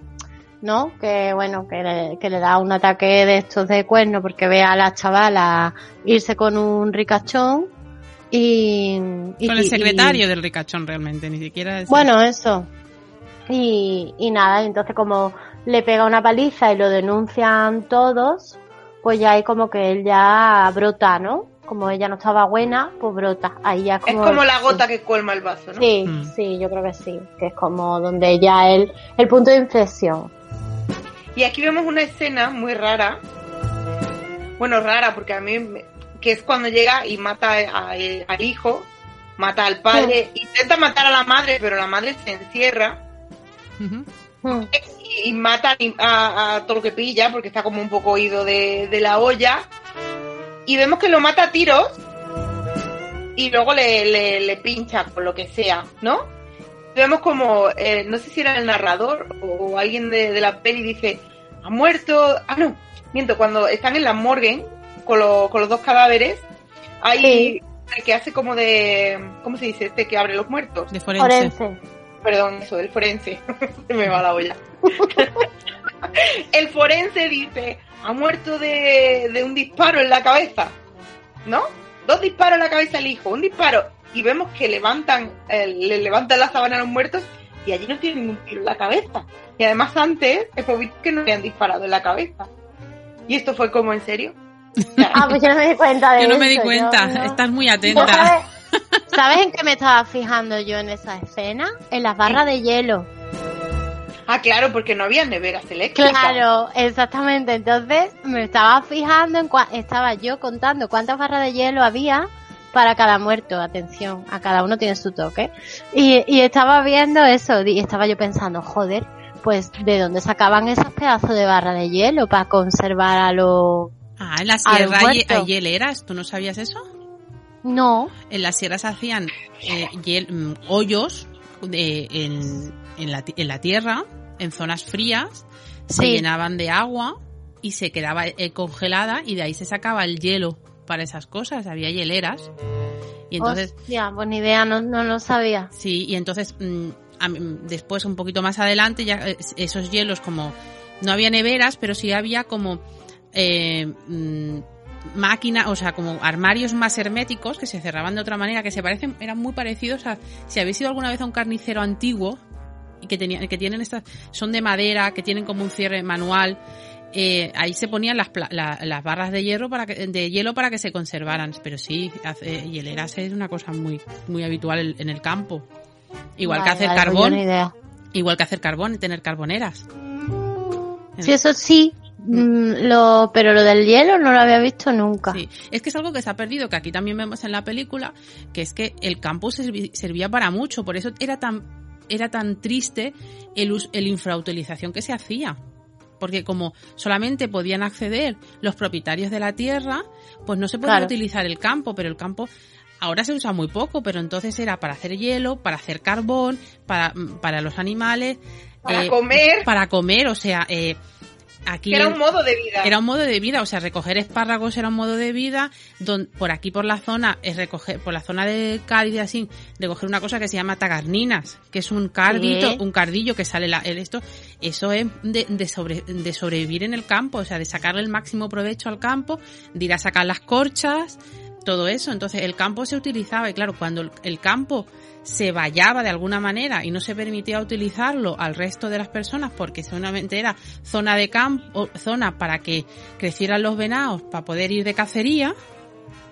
¿no? Que bueno, que le, que le da un ataque de estos de cuernos porque ve a la chavala irse con un ricachón y, con el secretario del ricachón realmente, ni siquiera es Bueno, eso. Y, y nada, entonces como le pega una paliza y lo denuncian todos, pues ya hay como que él ya brota, ¿no? Como ella no estaba buena, pues brota. Ahí ya como, es como la gota que colma el vaso, ¿no? Sí, mm. sí, yo creo que sí. Que es como donde ya el, el punto de inflexión. Y aquí vemos una escena muy rara. Bueno, rara, porque a mí que es cuando llega y mata al hijo, mata al padre, intenta matar a la madre, pero la madre se encierra y, mata a, todo lo que pilla, porque está como un poco oído de, la olla. Y vemos que lo mata a tiros y luego le, le, pincha por lo que sea, ¿no? Vemos como, eh, no sé si era el narrador o alguien de, de la peli dice, ha muerto, ah no, miento, cuando están en la morgue, con, con los dos cadáveres, hay el que hace como de, ¿cómo se dice? Este que abre los muertos. De forense. Perdón, eso, del forense. se me va la olla. el forense dice, ha muerto de, de un disparo en la cabeza, ¿no? Dos disparos en la cabeza al hijo, un disparo. Y vemos que levantan, le levantan la sábana a los muertos y allí no tienen ningún tiro en la cabeza. Y además antes hemos visto que no le han disparado en la cabeza. Y esto fue como en serio. Ah, pues yo no me di cuenta de eso. Yo no me di cuenta, estás muy atenta. Sabes, en qué me estaba fijando yo en esa escena? En las barras de hielo. Ah, claro, porque no había neveras eléctricas. Claro, exactamente. Entonces me estaba fijando en estaba yo contando cuántas barras de hielo había para cada muerto. Atención, a cada uno tiene su toque. Y, y estaba viendo eso y estaba yo pensando, joder, pues de dónde sacaban esos pedazos de barra de hielo para conservar a los Ah, en la sierra hay, hieleras, ¿tú no sabías eso? No. En las sierras hacían eh, mm, hoyos de, en, en, la, en, la, tierra, en zonas frías, se llenaban de agua y se quedaba eh, congelada y de ahí se sacaba el hielo para esas cosas, había hieleras. Y entonces... Ya, pues ni idea, no, no lo sabía. Sí, y entonces mm, después un poquito más adelante ya eh, esos hielos como no había neveras, pero sí había como eh, mm, máquina, o sea, como armarios más herméticos que se cerraban de otra manera, que se parecen, eran muy parecidos a, si habéis ido alguna vez a un carnicero antiguo y que tenían, que tienen estas, son de madera, que tienen como un cierre manual, eh, ahí se ponían las, las barras de hierro para que, de hielo para que se conservaran, pero sí, hace, hieleras es una cosa muy, muy habitual en el campo. Igual que hacer carbón. Igual que hacer carbón y tener carboneras. Sí, eso sí, Mm, lo, pero lo del hielo no lo había visto nunca. Sí, es que es algo que se ha perdido, que aquí también vemos en la película, que es que el campo servía para mucho, por eso era tan, era tan triste el, el infrautilización que se hacía. Porque como solamente podían acceder los propietarios de la tierra, pues no se podía utilizar el campo, pero el campo ahora se usa muy poco, pero entonces era para hacer hielo, para hacer carbón, para, para los animales. Para eh, comer. Para comer, o sea, eh, Aquí era un modo de vida. Era un modo de vida, o sea, recoger espárragos era un modo de vida. Don, por aquí, por la zona, es recoger, por la zona de Cádiz, así, recoger una cosa que se llama tagarninas, que es un cardito, un cardillo que sale la, el esto. Eso es de, de, sobre, de sobrevivir en el campo, o sea, de sacarle el máximo provecho al campo, de ir a sacar las corchas, todo eso. Entonces, el campo se utilizaba, y claro, cuando el campo se vallaba de alguna manera y no se permitía utilizarlo al resto de las personas porque solamente era zona de campo, zona para que crecieran los venados para poder ir de cacería.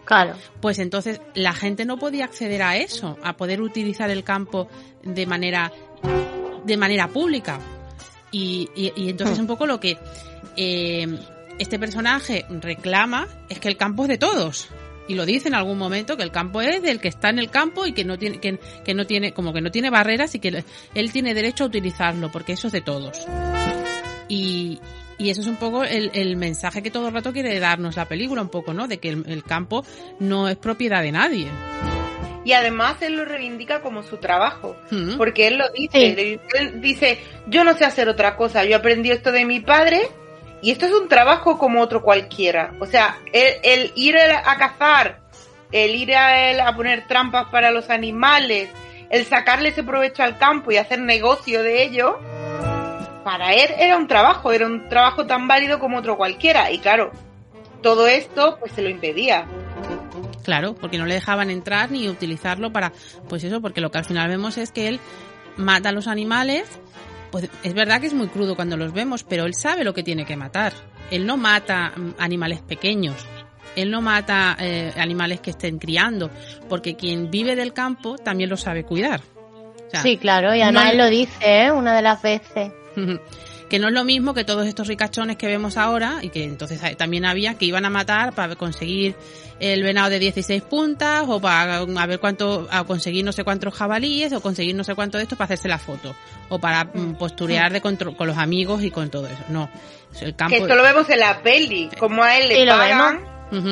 Claro. Pues entonces la gente no podía acceder a eso, a poder utilizar el campo de manera de manera pública. Y, y, entonces un poco lo que eh, este personaje reclama es que el campo es de todos y lo dice en algún momento que el campo es del que está en el campo y que no tiene que, que no tiene como que no tiene barreras y que él tiene derecho a utilizarlo porque eso es de todos. Y, y eso es un poco el, el, mensaje que todo el rato quiere darnos la película un poco no de que el, campo no es propiedad de nadie. Y además él lo reivindica como su trabajo, mm. porque él lo dice, él dice, yo no sé hacer otra cosa, yo aprendí esto de mi padre y esto es un trabajo como otro cualquiera. O sea, el, ir a cazar, el ir a, a poner trampas para los animales, el sacarle ese provecho al campo y hacer negocio de ello, para él era un trabajo, era un trabajo tan válido como otro cualquiera. Y claro, todo esto pues se lo impedía. Claro, porque no le dejaban entrar ni utilizarlo para, pues eso, porque lo que al final vemos es que él mata a los animales pues es verdad que es muy crudo cuando los vemos, pero él sabe lo que tiene que matar. Él no mata mm, animales pequeños, él no mata eh, animales que estén criando, porque quien vive del campo también lo sabe cuidar. sí, claro, y además él lo dice ¿eh? una de las veces. que no es lo mismo que todos estos ricachones que vemos ahora y que entonces también había que iban a matar para conseguir el venado de 16 puntas o para a ver cuánto a conseguir no sé cuántos jabalíes o conseguir no sé cuánto de esto para hacerse la foto o para mm, posturear de con los amigos y con todo eso. No, el campo que esto lo vemos en la peli, como a él le pagan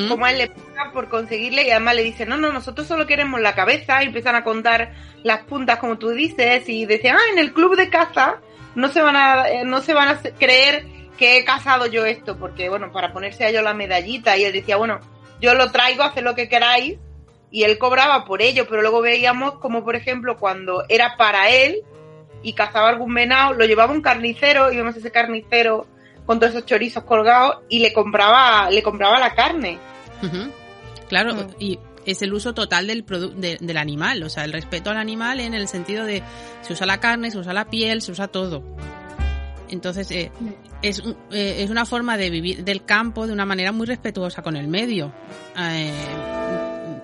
como a él le pagan por conseguirle y además le dicen, no, no, nosotros solo queremos la cabeza y empiezan a contar las puntas como tú dices y decían, ah, en el club de caza no se van a, eh, no se van a creer que he casado yo esto, porque bueno, para ponerse a ellos la medallita, y él decía, bueno, yo lo traigo, haced lo que queráis, y él cobraba por ello, pero luego veíamos como por ejemplo cuando era para él y cazaba algún venado, lo llevaba un carnicero y vemos ese carnicero con todos esos chorizos colgados y le compraba, le compraba la carne. Claro, mm. y es el uso total del, del animal, o sea, el respeto al animal en el sentido de se usa la carne, se usa la piel, se usa todo. Entonces, eh, es, eh, es una forma de vivir del campo de una manera muy respetuosa con el medio. Eh,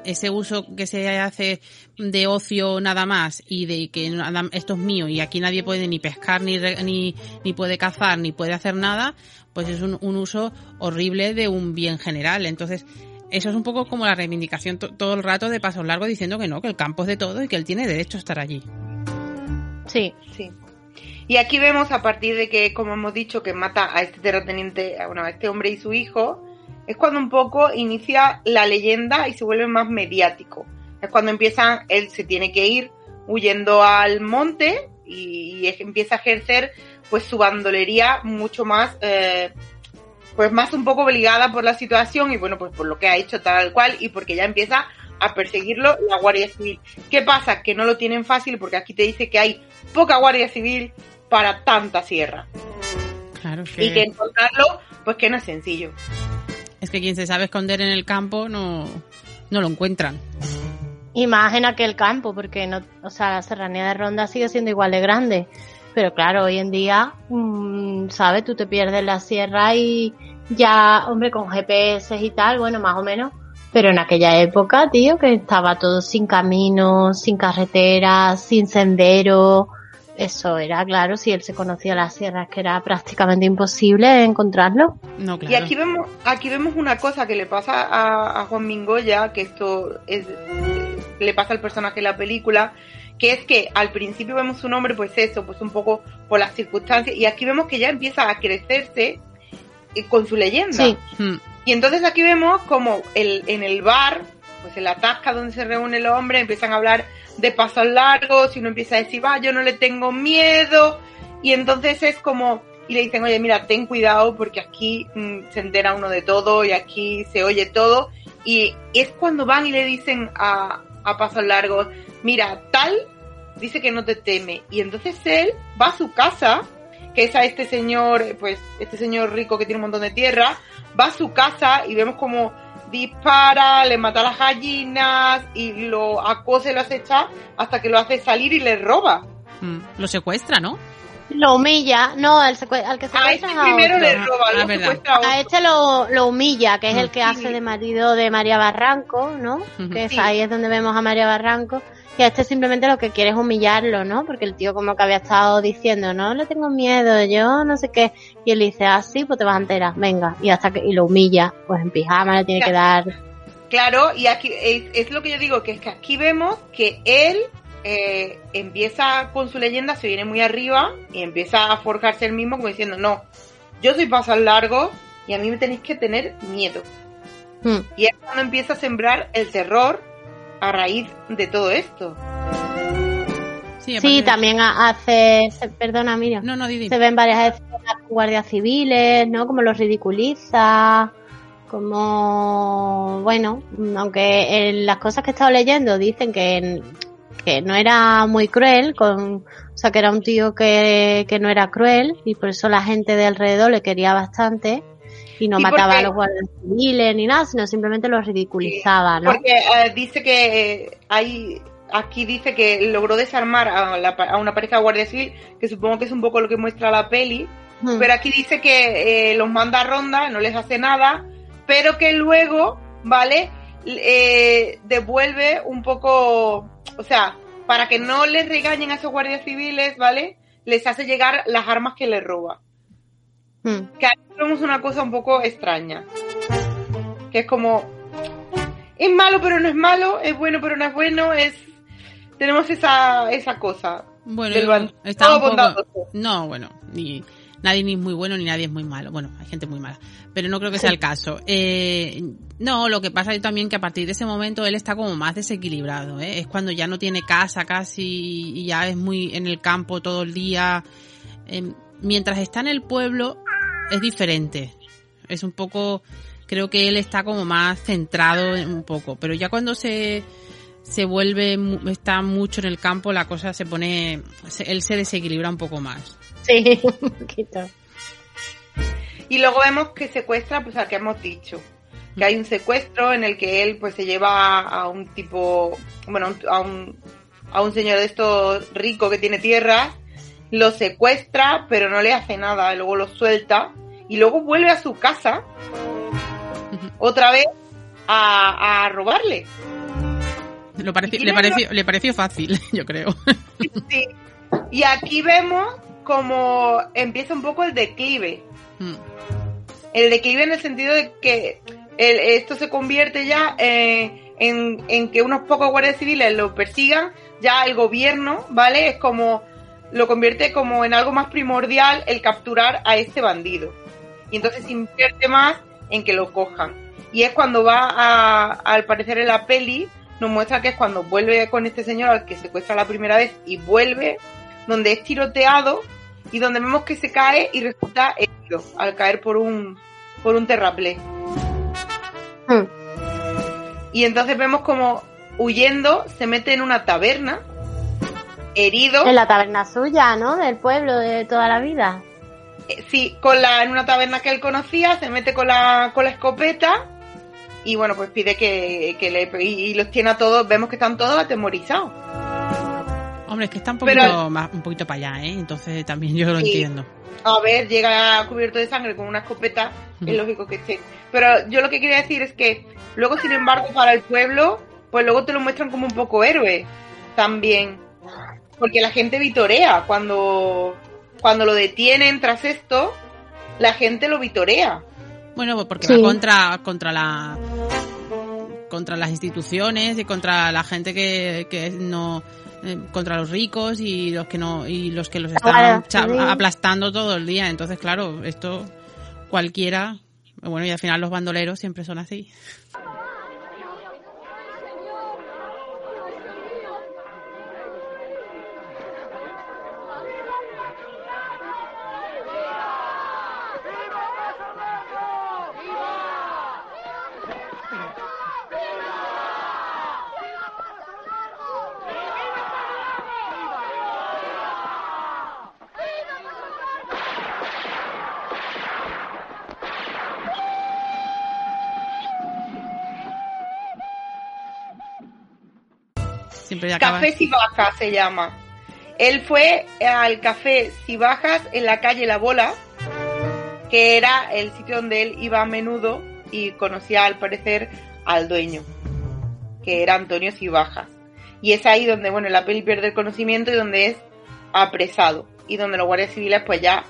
ese uso que se hace de ocio nada más y de que esto es mío y aquí nadie puede ni pescar ni, ni, ni puede cazar ni puede hacer nada, pues es un, un uso horrible de un bien general. Entonces, eso es un poco como la reivindicación todo el rato de Paso Largo diciendo que no, que el campo es de todo y que él tiene derecho a estar allí. Sí, sí. Y aquí vemos a partir de que, como hemos dicho, que mata a este terrateniente, bueno, a este hombre y su hijo, es cuando un poco inicia la leyenda y se vuelve más mediático. Es cuando empiezan, él se tiene que ir huyendo al monte y, empieza a ejercer pues su bandolería mucho más eh, pues más un poco obligada por la situación y bueno, pues por lo que ha hecho tal cual y porque ya empieza a perseguirlo la Guardia Civil. ¿Qué pasa? Que no lo tienen fácil porque aquí te dice que hay poca Guardia Civil para tanta sierra. Claro Y que encontrarlo, pues que no es sencillo. Es que quien se sabe esconder en el campo no, no lo encuentran. Y más en aquel campo, porque no, o sea, la serranía de Ronda sigue siendo igual de grande. Pero claro, hoy en día, mmm, ¿sabes? Tú te pierdes la sierra y ya, hombre, con GPS y tal, bueno, más o menos. Pero en aquella época, tío, que estaba todo sin caminos, sin carreteras, sin sendero. Eso era, claro, si él se conocía las sierras, que era prácticamente imposible encontrarlo. No, claro. Y aquí vemos, aquí vemos una cosa que le pasa a, a Juan Mingoya, que esto es, le pasa al personaje de la película, que es que al principio vemos su nombre, pues eso, pues un poco por las circunstancias, y aquí vemos que ya empieza a crecerse eh, con su leyenda. Sí. Y entonces aquí vemos como el, en el bar, pues en la tasca donde se reúne el hombre, empiezan a hablar de pasos largos y uno empieza a decir, va, yo no le tengo miedo. Y entonces es como y le dicen, oye, mira, ten cuidado porque aquí mm, se entera uno de todo y aquí se oye todo. Y es cuando van y le dicen a, a pasos largos, mira, tal dice que no te teme. Y entonces él va a su casa, que es a este señor, pues este señor rico que tiene un montón de tierra, va a su casa y vemos como dispara, le mata a las gallinas y lo acosa y lo acecha hasta que lo hace salir y le roba. Mm, Lo secuestra, ¿no? Lo humilla, no, al, que A secuestra este es a primero otro. le roba, Ah, lo verdad. secuestra a este lo, lo humilla, que es el que Sí. hace de marido de María Barranco, ¿no? Que es Sí. ahí es donde vemos a María Barranco. Y a este simplemente lo que quiere es humillarlo, ¿no? Porque el tío como que había estado diciendo, no le tengo miedo, yo no sé qué. Y él dice, ah, sí, pues te vas a enterar, venga. Y hasta que, y lo humilla, pues en pijama le tiene que dar. Claro, y aquí es, es lo que yo digo, que es que aquí vemos que él eh, empieza con su leyenda, se viene muy arriba y empieza a forjarse él mismo como diciendo, no, yo soy pasar largo y a mí me tenéis que tener miedo. Hmm. Y es cuando empieza a sembrar el terror a raíz de todo esto. Sí, también ha- hace, perdona, Miriam. No, no. Se ven varias escenas con guardias civiles, ¿no? Como los ridiculiza, como, bueno, aunque en las cosas que he estado leyendo dicen que, que no era muy cruel, con, o sea, que era un tío que, que no era cruel y por eso la gente de alrededor le quería bastante y no Sí, mataba porque- a los guardias civiles ni nada, sino simplemente los ridiculizaba, ¿no? Porque eh, dice que eh, hay aquí dice que logró desarmar a, la a una pareja de guardia civil, que supongo que es un poco lo que muestra la peli, Hmm. pero aquí dice que eh, los manda a ronda, no les hace nada, pero que luego, ¿vale? Eh, devuelve un poco, o sea, para que no les regañen a esos guardias civiles, ¿vale? Les hace llegar las armas que les roba. Hmm. Que ahí vemos una cosa un poco extraña. Que es como, es malo pero no es malo, es bueno pero no es bueno, es... Tenemos esa, esa cosa. Bueno, del está un poco... No, bueno, nadie ni es muy bueno ni nadie es muy malo. Bueno, hay gente muy mala, pero no creo que sea el caso. Eh, no, lo que pasa es también que a partir de ese momento él está como más desequilibrado. ¿eh? Es cuando ya no tiene casa casi y ya es muy en el campo todo el día. Eh, mientras está en el pueblo es diferente. Es un poco, creo que él está como más centrado en un poco, pero ya cuando se se vuelve, está mucho en el campo, la cosa se pone, él se desequilibra un poco más. Sí, un poquito. Y luego vemos que secuestra, pues al que hemos dicho. Que hay un secuestro en el que él pues se lleva a un tipo, bueno, a un, a un señor de estos rico que tiene tierras, lo secuestra, pero no le hace nada, y luego lo suelta, y luego vuelve a su casa, otra vez, a, a robarle. Lo pareció- Y le, pareció, le pareció fácil, yo creo. Sí. Y aquí vemos como empieza un poco el declive. Mm. El declive en el sentido de que el- esto se convierte ya eh, en, en que unos pocos guardias civiles lo persigan, ya el gobierno, ¿vale? Es como, lo convierte como en algo más primordial el capturar a este bandido. Y entonces se invierte más en que lo cojan. Y es cuando va a, al parecer en la peli, nos muestra que es cuando vuelve con este señor al que secuestra la primera vez y vuelve, donde es tiroteado y donde vemos que se cae y resulta herido al caer por un, por un terraplén. Hmm. Y entonces vemos como huyendo se mete en una taberna, herido, En la taberna suya, ¿no? Del pueblo de toda la vida. eh, sí, con la, en una taberna que él conocía, se mete con la, con la escopeta y bueno, pues pide que, que le, y, y los tiene a todos, vemos que están todos atemorizados. Hombre, es que está un Pero- poquito más, un poquito para allá, ¿eh? Entonces también yo lo Sí. entiendo. A ver, llega cubierto de sangre con una escopeta, es lógico que esté. Pero yo lo que quería decir es que luego, sin embargo, para el pueblo, pues luego te lo muestran como un poco héroe también. Porque la gente vitorea cuando, cuando lo detienen tras esto, la gente lo vitorea. Bueno, pues porque Sí. va contra, contra la contra las instituciones y contra la gente que, que no eh, contra los ricos y los que no y los que los están aplastando todo el día. Entonces claro esto cualquiera bueno y al final los bandoleros siempre son así Café Sibaja se llama. Él fue al Café Sibajas en la calle La Bola, que era el sitio donde él iba a menudo y conocía al parecer al dueño, que era Antonio Sibajas. Y es ahí donde, bueno, la peli pierde el conocimiento y donde es apresado y donde los guardias civiles pues ya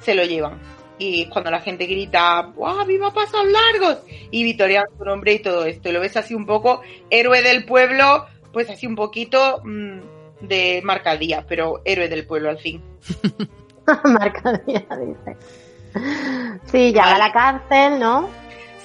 se lo llevan. Y cuando la gente grita, ¡Wow, viva Pasos Largos! Y victorian su nombre y todo esto. Y lo ves así un poco, héroe del pueblo, pues así un poquito mmm, de marcadía, pero héroe del pueblo al fin. marcadía, dice. Sí, ya va a la cárcel, ¿no?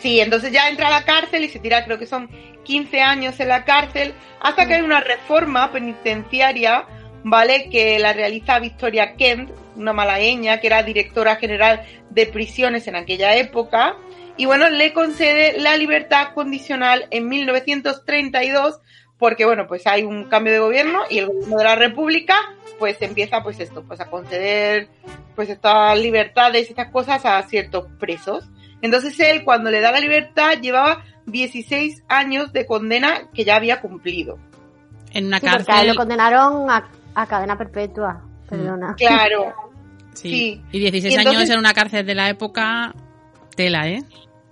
Sí, entonces ya entra a la cárcel y se tira, creo que son 15 años en la cárcel, hasta que hay una reforma penitenciaria, ¿vale? Que la realiza Victoria Kent, una malagueña que era directora general de prisiones en aquella época. Y bueno, le concede la libertad condicional en 1932 porque bueno, pues hay un cambio de gobierno y el gobierno de la República pues empieza pues esto, pues a conceder pues estas libertades y estas cosas a ciertos presos. Entonces él cuando le da la libertad llevaba 16 años de condena que ya había cumplido. En una cárcel. lo condenaron a, cadena perpetua, perdona. Claro. Sí. Y 16 años en una cárcel de la época, tela, ¿eh?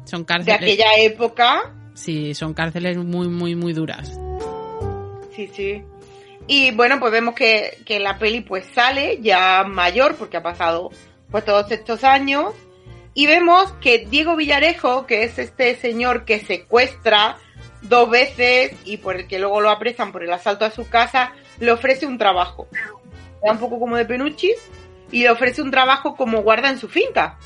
Son cárceles. De aquella época. Sí, son cárceles muy, muy, muy duras. Sí, sí. Y bueno, pues vemos que, que la peli pues sale ya mayor, porque ha pasado pues todos estos años. Y vemos que Diego Villarejo, que es este señor que secuestra dos veces y por el que luego lo apresan por el asalto a su casa, le ofrece un trabajo. da un poco como de penuchis y le ofrece un trabajo como guarda en su finca.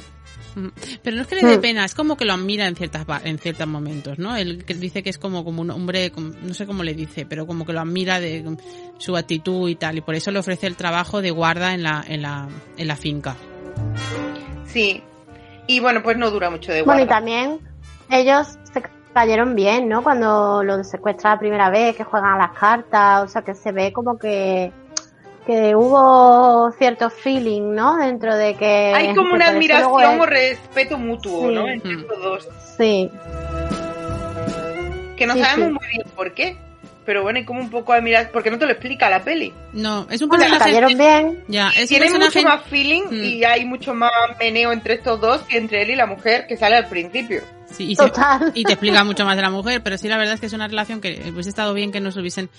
Mm. Pero no es que le dé mm. pena, es como que lo admira en ciertas en ciertos momentos, ¿no? Él dice que es como, como un hombre, no sé cómo le dice, pero como que lo admira de su actitud y tal, y por eso le ofrece el trabajo de guarda en la, en la, en la finca. Sí, y bueno, pues no dura mucho de guarda. Bueno, y también ellos se cayeron bien, ¿no? Cuando lo secuestra la primera vez, que juegan a las cartas, o sea, que se ve como que que hubo cierto feeling, ¿no? Dentro de que... Hay como una admiración o respeto mutuo, ¿no? Entre los dos. Sí. Que no sabemos muy bien por qué. Pero bueno, hay como un poco de mirar, porque no te lo explica la peli. No, es un personaje... cayeron bien. Ya, es Tiene mucho más feeling mm. y hay mucho más meneo entre estos dos que entre él y la mujer que sale al principio y, y, te explica mucho más de la mujer, pero sí la verdad es que es una relación que hubiese estado bien que nos hubiesen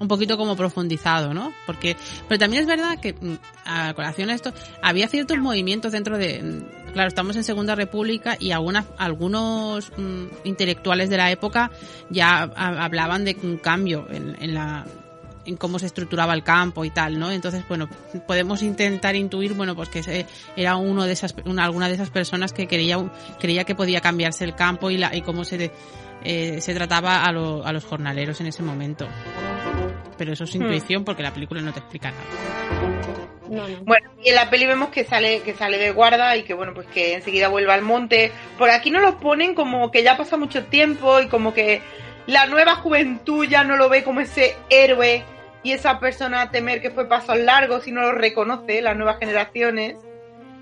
un poquito como profundizado, ¿no? Porque, pero también es verdad que mm, a colación a esto, había ciertos movimientos dentro de, mm, claro, estamos en Segunda República y algunas, algunos mm, intelectuales de la época ya hablaban de un cambio en, en la en cómo se estructuraba el campo y tal, ¿no? Entonces, bueno, podemos intentar intuir, bueno, pues que era uno de esas, una, alguna de esas personas que creía, creía que podía cambiarse el campo y, la, y cómo se, eh, se trataba a, a los jornaleros en ese momento. Pero eso es hmm. intuición porque la película no te explica nada. Bueno, y en la peli vemos que sale, que sale de guarda y que bueno, pues que enseguida vuelve al monte. Por aquí no lo ponen como que ya pasa mucho tiempo y como que la nueva juventud ya no lo ve como ese héroe y esa persona a temer que fue pasos largos y no lo reconoce las nuevas generaciones.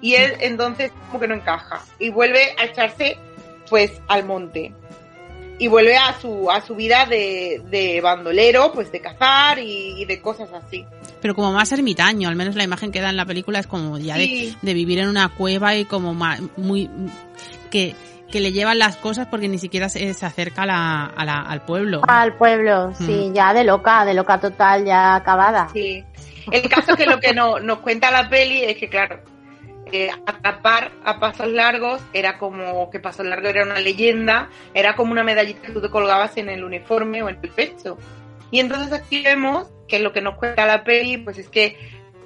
Y él entonces como que no encaja y vuelve a echarse pues al monte. Y vuelve a su a su vida de, de bandolero pues de cazar y, de cosas así. Pero como más ermitaño al menos la imagen que da en la película es como ya de, de, vivir en una cueva y como muy que que le llevan las cosas porque ni siquiera se, acerca al pueblo. Al pueblo, mm. sí, ya de loca, de loca total, ya acabada. Sí. El caso es que lo que no, nos cuenta la peli es que, claro, eh, atrapar a pasos largos era como que pasos largos era una leyenda, era como una medallita que tú te colgabas en el uniforme o en el pecho. Y entonces aquí vemos que lo que nos cuenta la peli, pues es que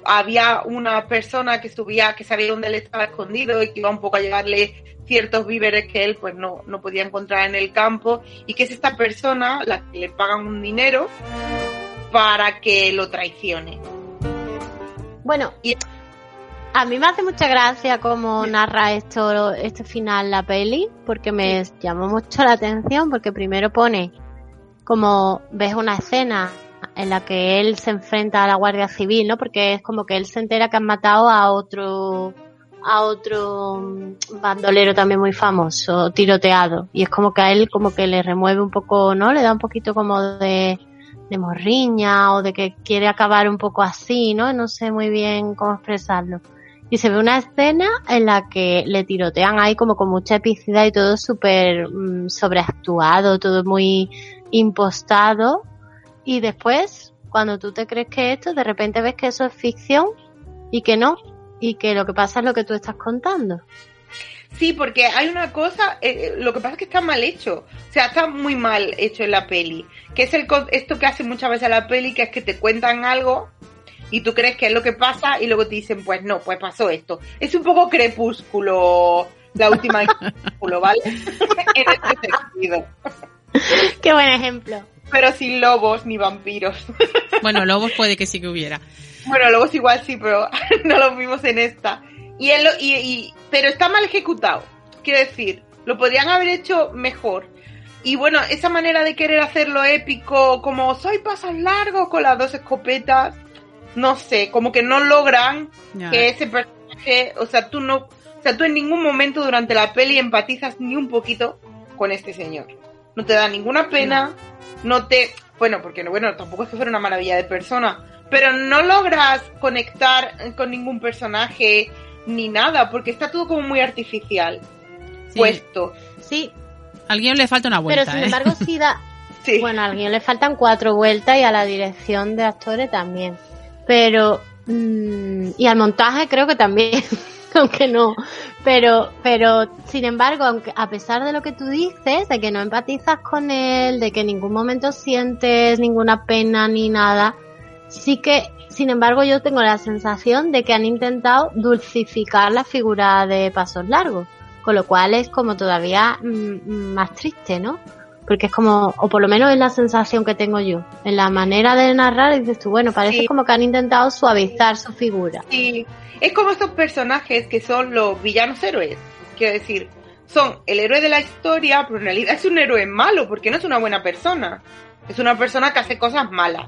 había una persona que subía, que sabía dónde él estaba escondido y que iba un poco a llevarle ciertos víveres que él pues no, no podía encontrar en el campo y que es esta persona la que le pagan un dinero para que lo traicione. Bueno, y a mí me hace mucha gracia cómo narra esto, este final la peli, porque me llamó mucho la atención, porque primero pone como ves una escena en la que él se enfrenta a la Guardia Civil, ¿no? Porque es como que él se entera que han matado a otro a otro mm, bandolero también muy famoso, tiroteado. Y es como que a él como que le remueve un poco, ¿no? Le da un poquito como de, morriña o de que quiere acabar un poco así, ¿no? No sé muy bien cómo expresarlo. Y se ve una escena en la que le tirotean ahí como con mucha epicidad y todo súper mm, sobreactuado, todo muy impostado. Y después, cuando tú te crees que esto, de repente ves que eso es ficción y que no, y que lo que pasa es lo que tú estás contando. Sí, porque hay una cosa, eh, lo que pasa es que está mal hecho, o sea, está muy mal hecho en la peli, que es el esto que hace muchas veces la peli, que es que te cuentan algo y tú crees que es lo que pasa y luego te dicen, pues no, pues pasó esto. Es un poco crepúsculo, la última crepúsculo, ¿vale? en este sentido. Qué buen ejemplo. Pero sin lobos ni vampiros. bueno, lobos puede que sí que hubiera. Bueno, lobos igual sí, pero no los vimos en esta. Y, él, y, y, pero está mal ejecutado. Quiero decir, lo podrían haber hecho mejor. Y bueno, esa manera de querer hacerlo épico, como soy pasos largos con las dos escopetas, no sé, como que no logran que ese personaje, o sea, tú no, o sea, tú en ningún momento durante la peli empatizas ni un poquito con este señor. No te da ninguna pena, no, te, bueno, porque bueno, tampoco es que fuera una maravilla de persona, pero no logras conectar con ningún personaje ni nada, porque está todo como muy artificial puesto. Sí. A alguien le falta una vuelta. Pero sin ¿eh? embargo sí da... Bueno, a alguien le faltan cuatro vueltas y a la dirección de actores también. Pero... Mmm, y al montaje creo que también. aunque no. Pero, pero, sin embargo, aunque, a pesar de lo que tú dices, de que no empatizas con él, de que en ningún momento sientes ninguna pena ni nada, sí que sin embargo, yo tengo la sensación de que han intentado dulcificar la figura de Pasos Largos, con lo cual es como todavía mm, más triste, ¿no? Porque es como, o por lo menos es la sensación que tengo yo. En la manera de narrar, dices tú, bueno, parece como que han intentado suavizar su figura. Sí, es como estos personajes que son los villanos héroes. Quiero decir, son el héroe de la historia, pero en realidad es un héroe malo, porque no es una buena persona. Es una persona que hace cosas malas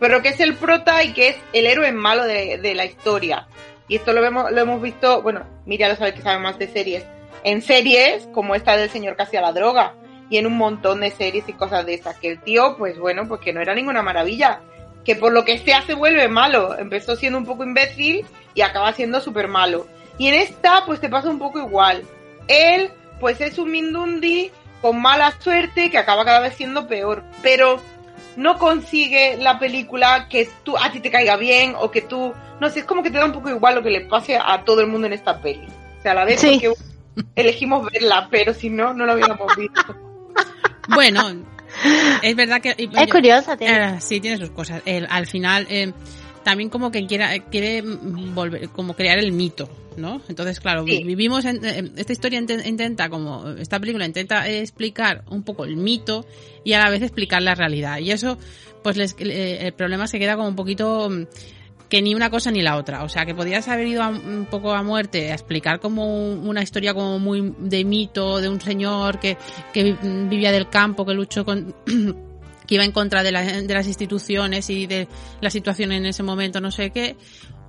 pero que es el prota y que es el héroe malo de, la historia. Y esto lo, vemos, lo hemos visto, bueno, Miriam lo sabe que sabe más de series, en series como esta del señor casi a la droga y en un montón de series y cosas de esas, que el tío, pues bueno, pues que no era ninguna maravilla, que por lo que sea se vuelve malo, empezó siendo un poco imbécil y acaba siendo súper malo. Y en esta, pues te pasa un poco igual. Él, pues es un Mindundi con mala suerte que acaba cada vez siendo peor, pero no consigue la película que tú a ti te caiga bien o que tú no sé es como que te da un poco igual lo que le pase a todo el mundo en esta peli o sea a la vez porque elegimos verla pero si no no la hubiéramos visto bueno es verdad que es curiosa eh, sí tiene sus cosas al final eh, también como que quiera, quiere volver, como crear el mito, ¿no? Entonces, claro, vivimos en, esta historia intenta, como, esta película intenta explicar un poco el mito y a la vez explicar la realidad. Y eso, pues el problema se queda como un poquito mm, que ni una cosa ni la otra. O sea, que podías haber ido un poco a muerte a explicar como una historia como muy de mito, de un señor que, que vivía del campo, que luchó con que iba en contra de, de las instituciones y de la situación en ese momento, no sé qué,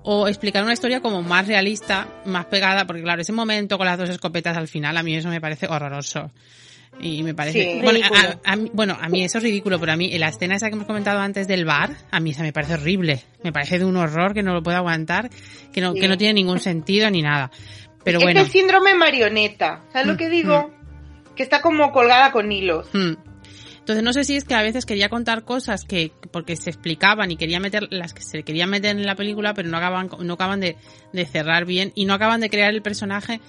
o explicar una historia como más realista, más pegada, porque claro, ese momento con las dos escopetas al final, a mí eso me parece horroroso. Y me parece... bueno, a, bueno, a mí eso es ridículo, pero a mí la escena esa que hemos comentado antes del bar, a mí esa me parece horrible. Me parece de un horror que no lo puedo aguantar, que no, que no tiene ningún sentido ni nada. Pero es bueno. Es síndrome marioneta, ¿sabes lo mm, que digo? Mm. Que está como colgada con hilos. Mm. Entonces no sé si es que a veces quería contar cosas que porque se explicaban y quería meter las que se querían meter en la película, pero no acaban no acaban de, cerrar bien y no acaban de crear el personaje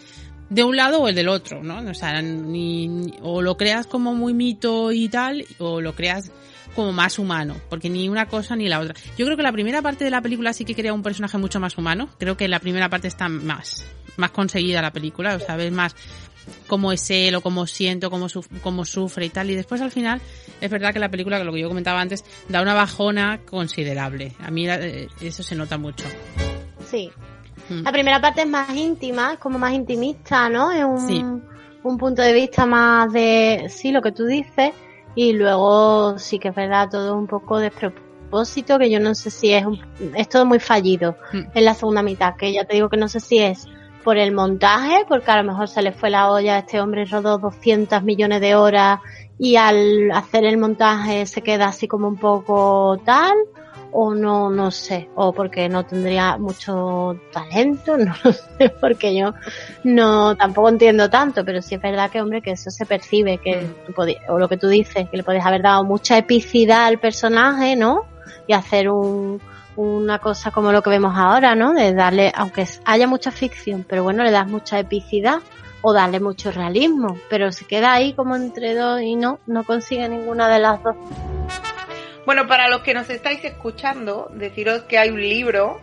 de un lado o el del otro, ¿no? O sea, ni, o lo creas como muy mito y tal, o lo creas como más humano, porque ni una cosa ni la otra. Yo creo que la primera parte de la película sí que crea un personaje mucho más humano. Creo que la primera parte está más, más conseguida la película, o sea, ves más, cómo es él o cómo siento, cómo, cómo sufre y tal. Y después al final es verdad que la película, lo que yo comentaba antes, da una bajona considerable. A mí eh, eso se nota mucho. Sí. Mm. La primera parte es más íntima, es como más intimista, ¿no? Es un, un punto de vista más de, sí, lo que tú dices. Y luego sí que es verdad, todo un poco despropósito, que yo no sé si es, es todo muy fallido mm. en la segunda mitad, que ya te digo que no sé si es por el montaje, porque a lo mejor se le fue la olla, este hombre rodó 200 millones de horas y al hacer el montaje se queda así como un poco tal o no, no sé, o porque no tendría mucho talento, no lo sé, porque yo no tampoco entiendo tanto, pero sí es verdad que, hombre, que eso se percibe, que tú podías, o lo que tú dices, que le podías haber dado mucha epicidad al personaje, ¿no? Y hacer un, una cosa como lo que vemos ahora, ¿no? De darle, aunque haya mucha ficción, pero bueno, le das mucha epicidad o darle mucho realismo, pero se queda ahí como entre dos y no, no consigue ninguna de las dos. Bueno, para los que nos estáis escuchando, deciros que hay un libro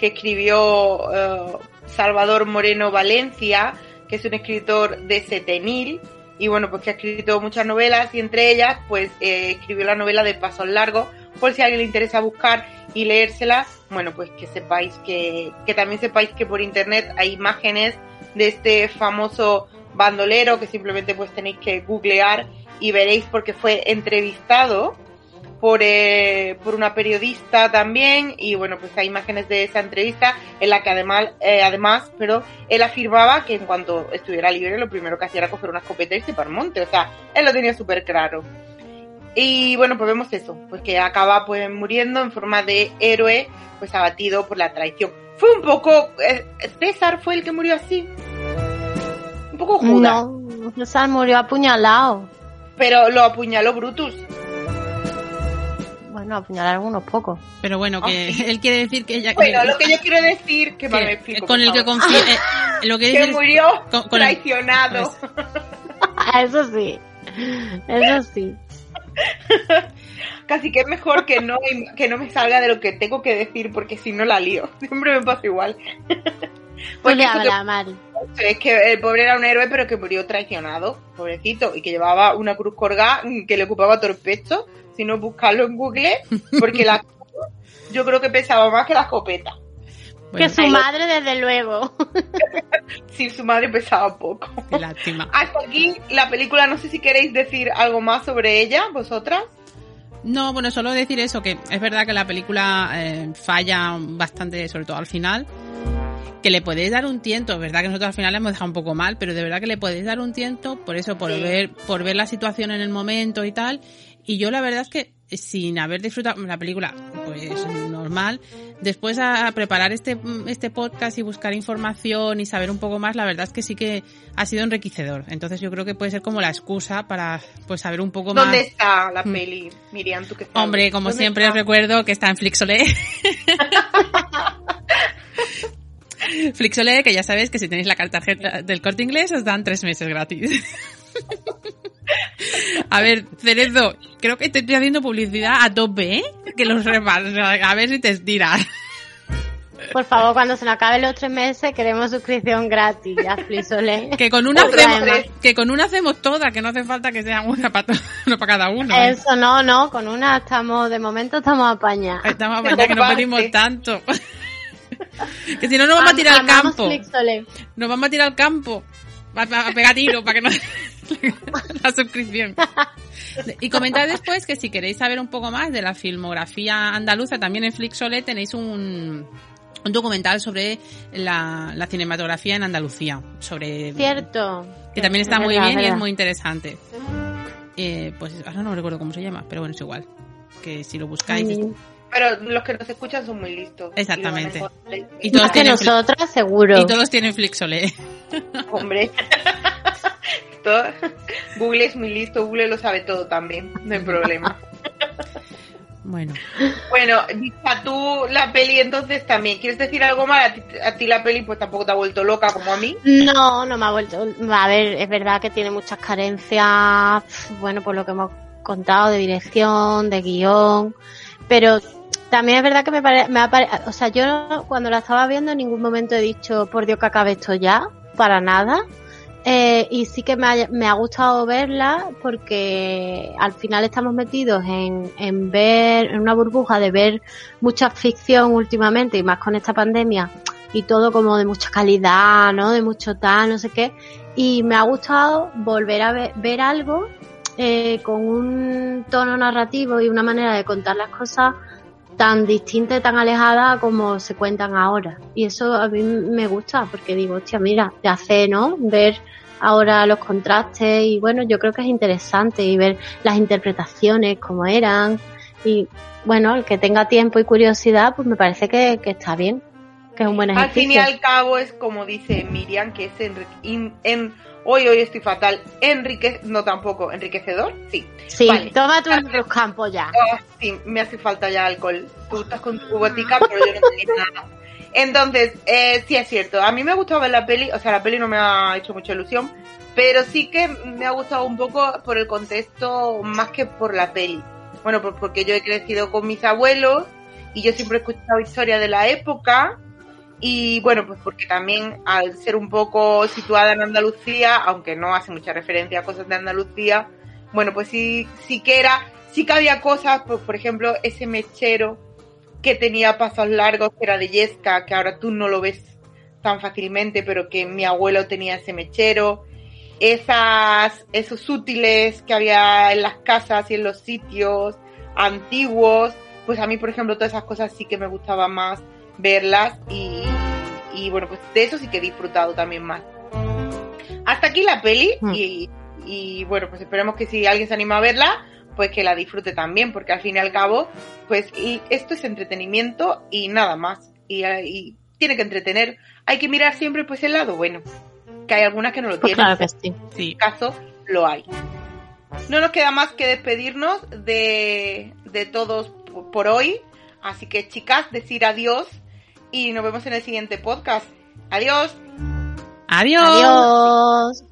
que escribió eh, Salvador Moreno Valencia, que es un escritor de Setenil, y bueno, pues que ha escrito muchas novelas y entre ellas, pues eh, escribió la novela de Pasos Largos, por si a alguien le interesa buscar y leérsela, bueno, pues que sepáis que, que también sepáis que por internet hay imágenes de este famoso bandolero que simplemente pues tenéis que googlear y veréis porque fue entrevistado por, eh, por una periodista también y bueno pues hay imágenes de esa entrevista en la que además eh, además pero él afirmaba que en cuanto estuviera libre lo primero que hacía era coger una escopeta y irse para el monte o sea él lo tenía súper claro. Y bueno pues vemos eso pues que acaba pues muriendo en forma de héroe pues abatido por la traición. Fue un poco eh, César fue el que murió así. Un poco Judas. No, César murió apuñalado. pero lo apuñaló Brutus Bueno, apuñalar algunos pocos. Pero bueno, que él quiere decir que ella... bueno lo que yo quiero decir que, que- explico, con el que confía... eh, lo que que dice- murió con- con el- traicionado Eso sí. Eso sí. Casi que es mejor que no, que no me salga de lo que tengo que decir porque si no la lío. Siempre me pasa igual. Eso que- habla mal. Es que el pobre era un héroe pero que murió traicionado, pobrecito, y que llevaba una cruz colgada que le ocupaba todo el pecho, si no buscarlo en Google, porque la yo creo que pesaba más que la escopeta. Bueno, que su madre, desde luego. Si su madre pesaba poco. qué lástima. Hasta aquí la película, no sé si queréis decir algo más sobre ella, vosotras. No, bueno, solo decir eso, que es verdad que la película eh, falla bastante, sobre todo al final. Que le podéis dar un tiento, verdad que nosotros al final le hemos dejado un poco mal, pero de verdad que le podéis dar un tiento, por eso, por Sí. ver, por ver la situación en el momento y tal. Y yo la verdad es que sin haber disfrutado la película, pues normal, después a, preparar este, este podcast y buscar información y saber un poco más, la verdad es que sí que ha sido enriquecedor. Entonces yo creo que puede ser como la excusa para pues saber un poco más. ¿Dónde está la Mm. peli, Miriam? ¿Tú qué sabes? Hombre, como ¿Dónde siempre está? os recuerdo que está en Flixolé. Flixolé, que ya sabéis que si tenéis la carta tarjeta del corte inglés os dan tres meses gratis. A ver, Cerezo, creo que te estoy haciendo publicidad a tope, ¿eh? Que los repas, a ver si te estiras. Por favor, cuando se nos acaben los tres meses, queremos suscripción gratis a Flisole. Que con una hacemos, que con una hacemos todas, que no hace falta que sea una para, uno para cada uno. Eso no, no, con una estamos, de momento estamos apañados. Estamos a que no pedimos tanto. que si no nos vamos a tirar al campo. Nos vamos a tirar al campo. A, pegar tiro para que no la suscripción. Y comentad después que si queréis saber un poco más de la filmografía andaluza, también en Flixolé tenéis un, un documental sobre la, la cinematografía en Andalucía. Sobre Cierto. que también está Es muy verdad, bien y es muy interesante. Eh, pues ahora no recuerdo cómo se llama, pero bueno, es igual. Que si lo buscáis. Mm. Pero los que nos escuchan son muy listos. Exactamente. Y a todos Más que tienen nosotras, seguro. Y todos tienen Flixolé. Hombre. Todo- Google es muy listo, Google lo sabe todo también, no hay problema. Bueno. Bueno, Vista, tú la peli entonces también, ¿quieres decir algo más? A ti, a ti la peli pues tampoco te ha vuelto loca como a mí. No, no me ha vuelto. A ver, es verdad que tiene muchas carencias, bueno, por lo que hemos contado de dirección, de guion, pero también es verdad que me, pare- me ha pare- o sea, yo cuando la estaba viendo en ningún momento he dicho, por Dios que acabe esto ya, para nada. Eh, y sí que me ha, me ha gustado verla porque al final estamos metidos en, en ver, en una burbuja de ver mucha ficción últimamente y más con esta pandemia y todo como de mucha calidad, ¿no? De mucho tal, no sé qué. Y me ha gustado volver a ver, ver algo eh, con un tono narrativo y una manera de contar las cosas tan distinta y tan alejada como se cuentan ahora. Y eso a mí me gusta porque digo, hostia, mira, te hace, ¿no? Ver ahora los contrastes y bueno, yo creo que es interesante y ver las interpretaciones como eran y bueno, el que tenga tiempo y curiosidad, pues me parece que, está bien, que es un buen ejercicio. Al fin y al cabo es como dice Miriam, que es en, en hoy hoy estoy fatal, enrique no tampoco, enriquecedor, sí. Sí, toma tu campo ya. Oh, sí, me hace falta ya alcohol. Tú estás con tu botica, pero yo no tengo nada. Entonces, eh, sí es cierto, a mí me ha gustado ver la peli, o sea, la peli no me ha hecho mucha ilusión, pero sí que me ha gustado un poco por el contexto más que por la peli. Bueno, pues porque yo he crecido con mis abuelos y yo siempre he escuchado historias de la época y bueno, pues porque también al ser un poco situada en Andalucía, aunque no hace mucha referencia a cosas de Andalucía, bueno, pues sí, sí que era, sí que había cosas, pues, por ejemplo, ese mechero que tenía pasos largos, que era de Yesca, que ahora tú no lo ves tan fácilmente, pero que mi abuelo tenía ese mechero, esas, esos útiles que había en las casas y en los sitios antiguos, pues a mí, por ejemplo, todas esas cosas sí que me gustaba más verlas y, y bueno, pues de eso sí que he disfrutado también más. Hasta aquí la peli mm. y, y bueno, pues esperemos que si alguien se anima a verla, pues que la disfrute también, porque al fin y al cabo, pues y esto es entretenimiento y nada más. Y, tiene que entretener. Hay que mirar siempre pues el lado bueno, que hay algunas que no lo pues tienen. Claro que sí. En caso, lo hay. No nos queda más que despedirnos de, de todos por hoy. Así que chicas, decir adiós y nos vemos en el siguiente podcast. Adiós. Adiós. Adiós.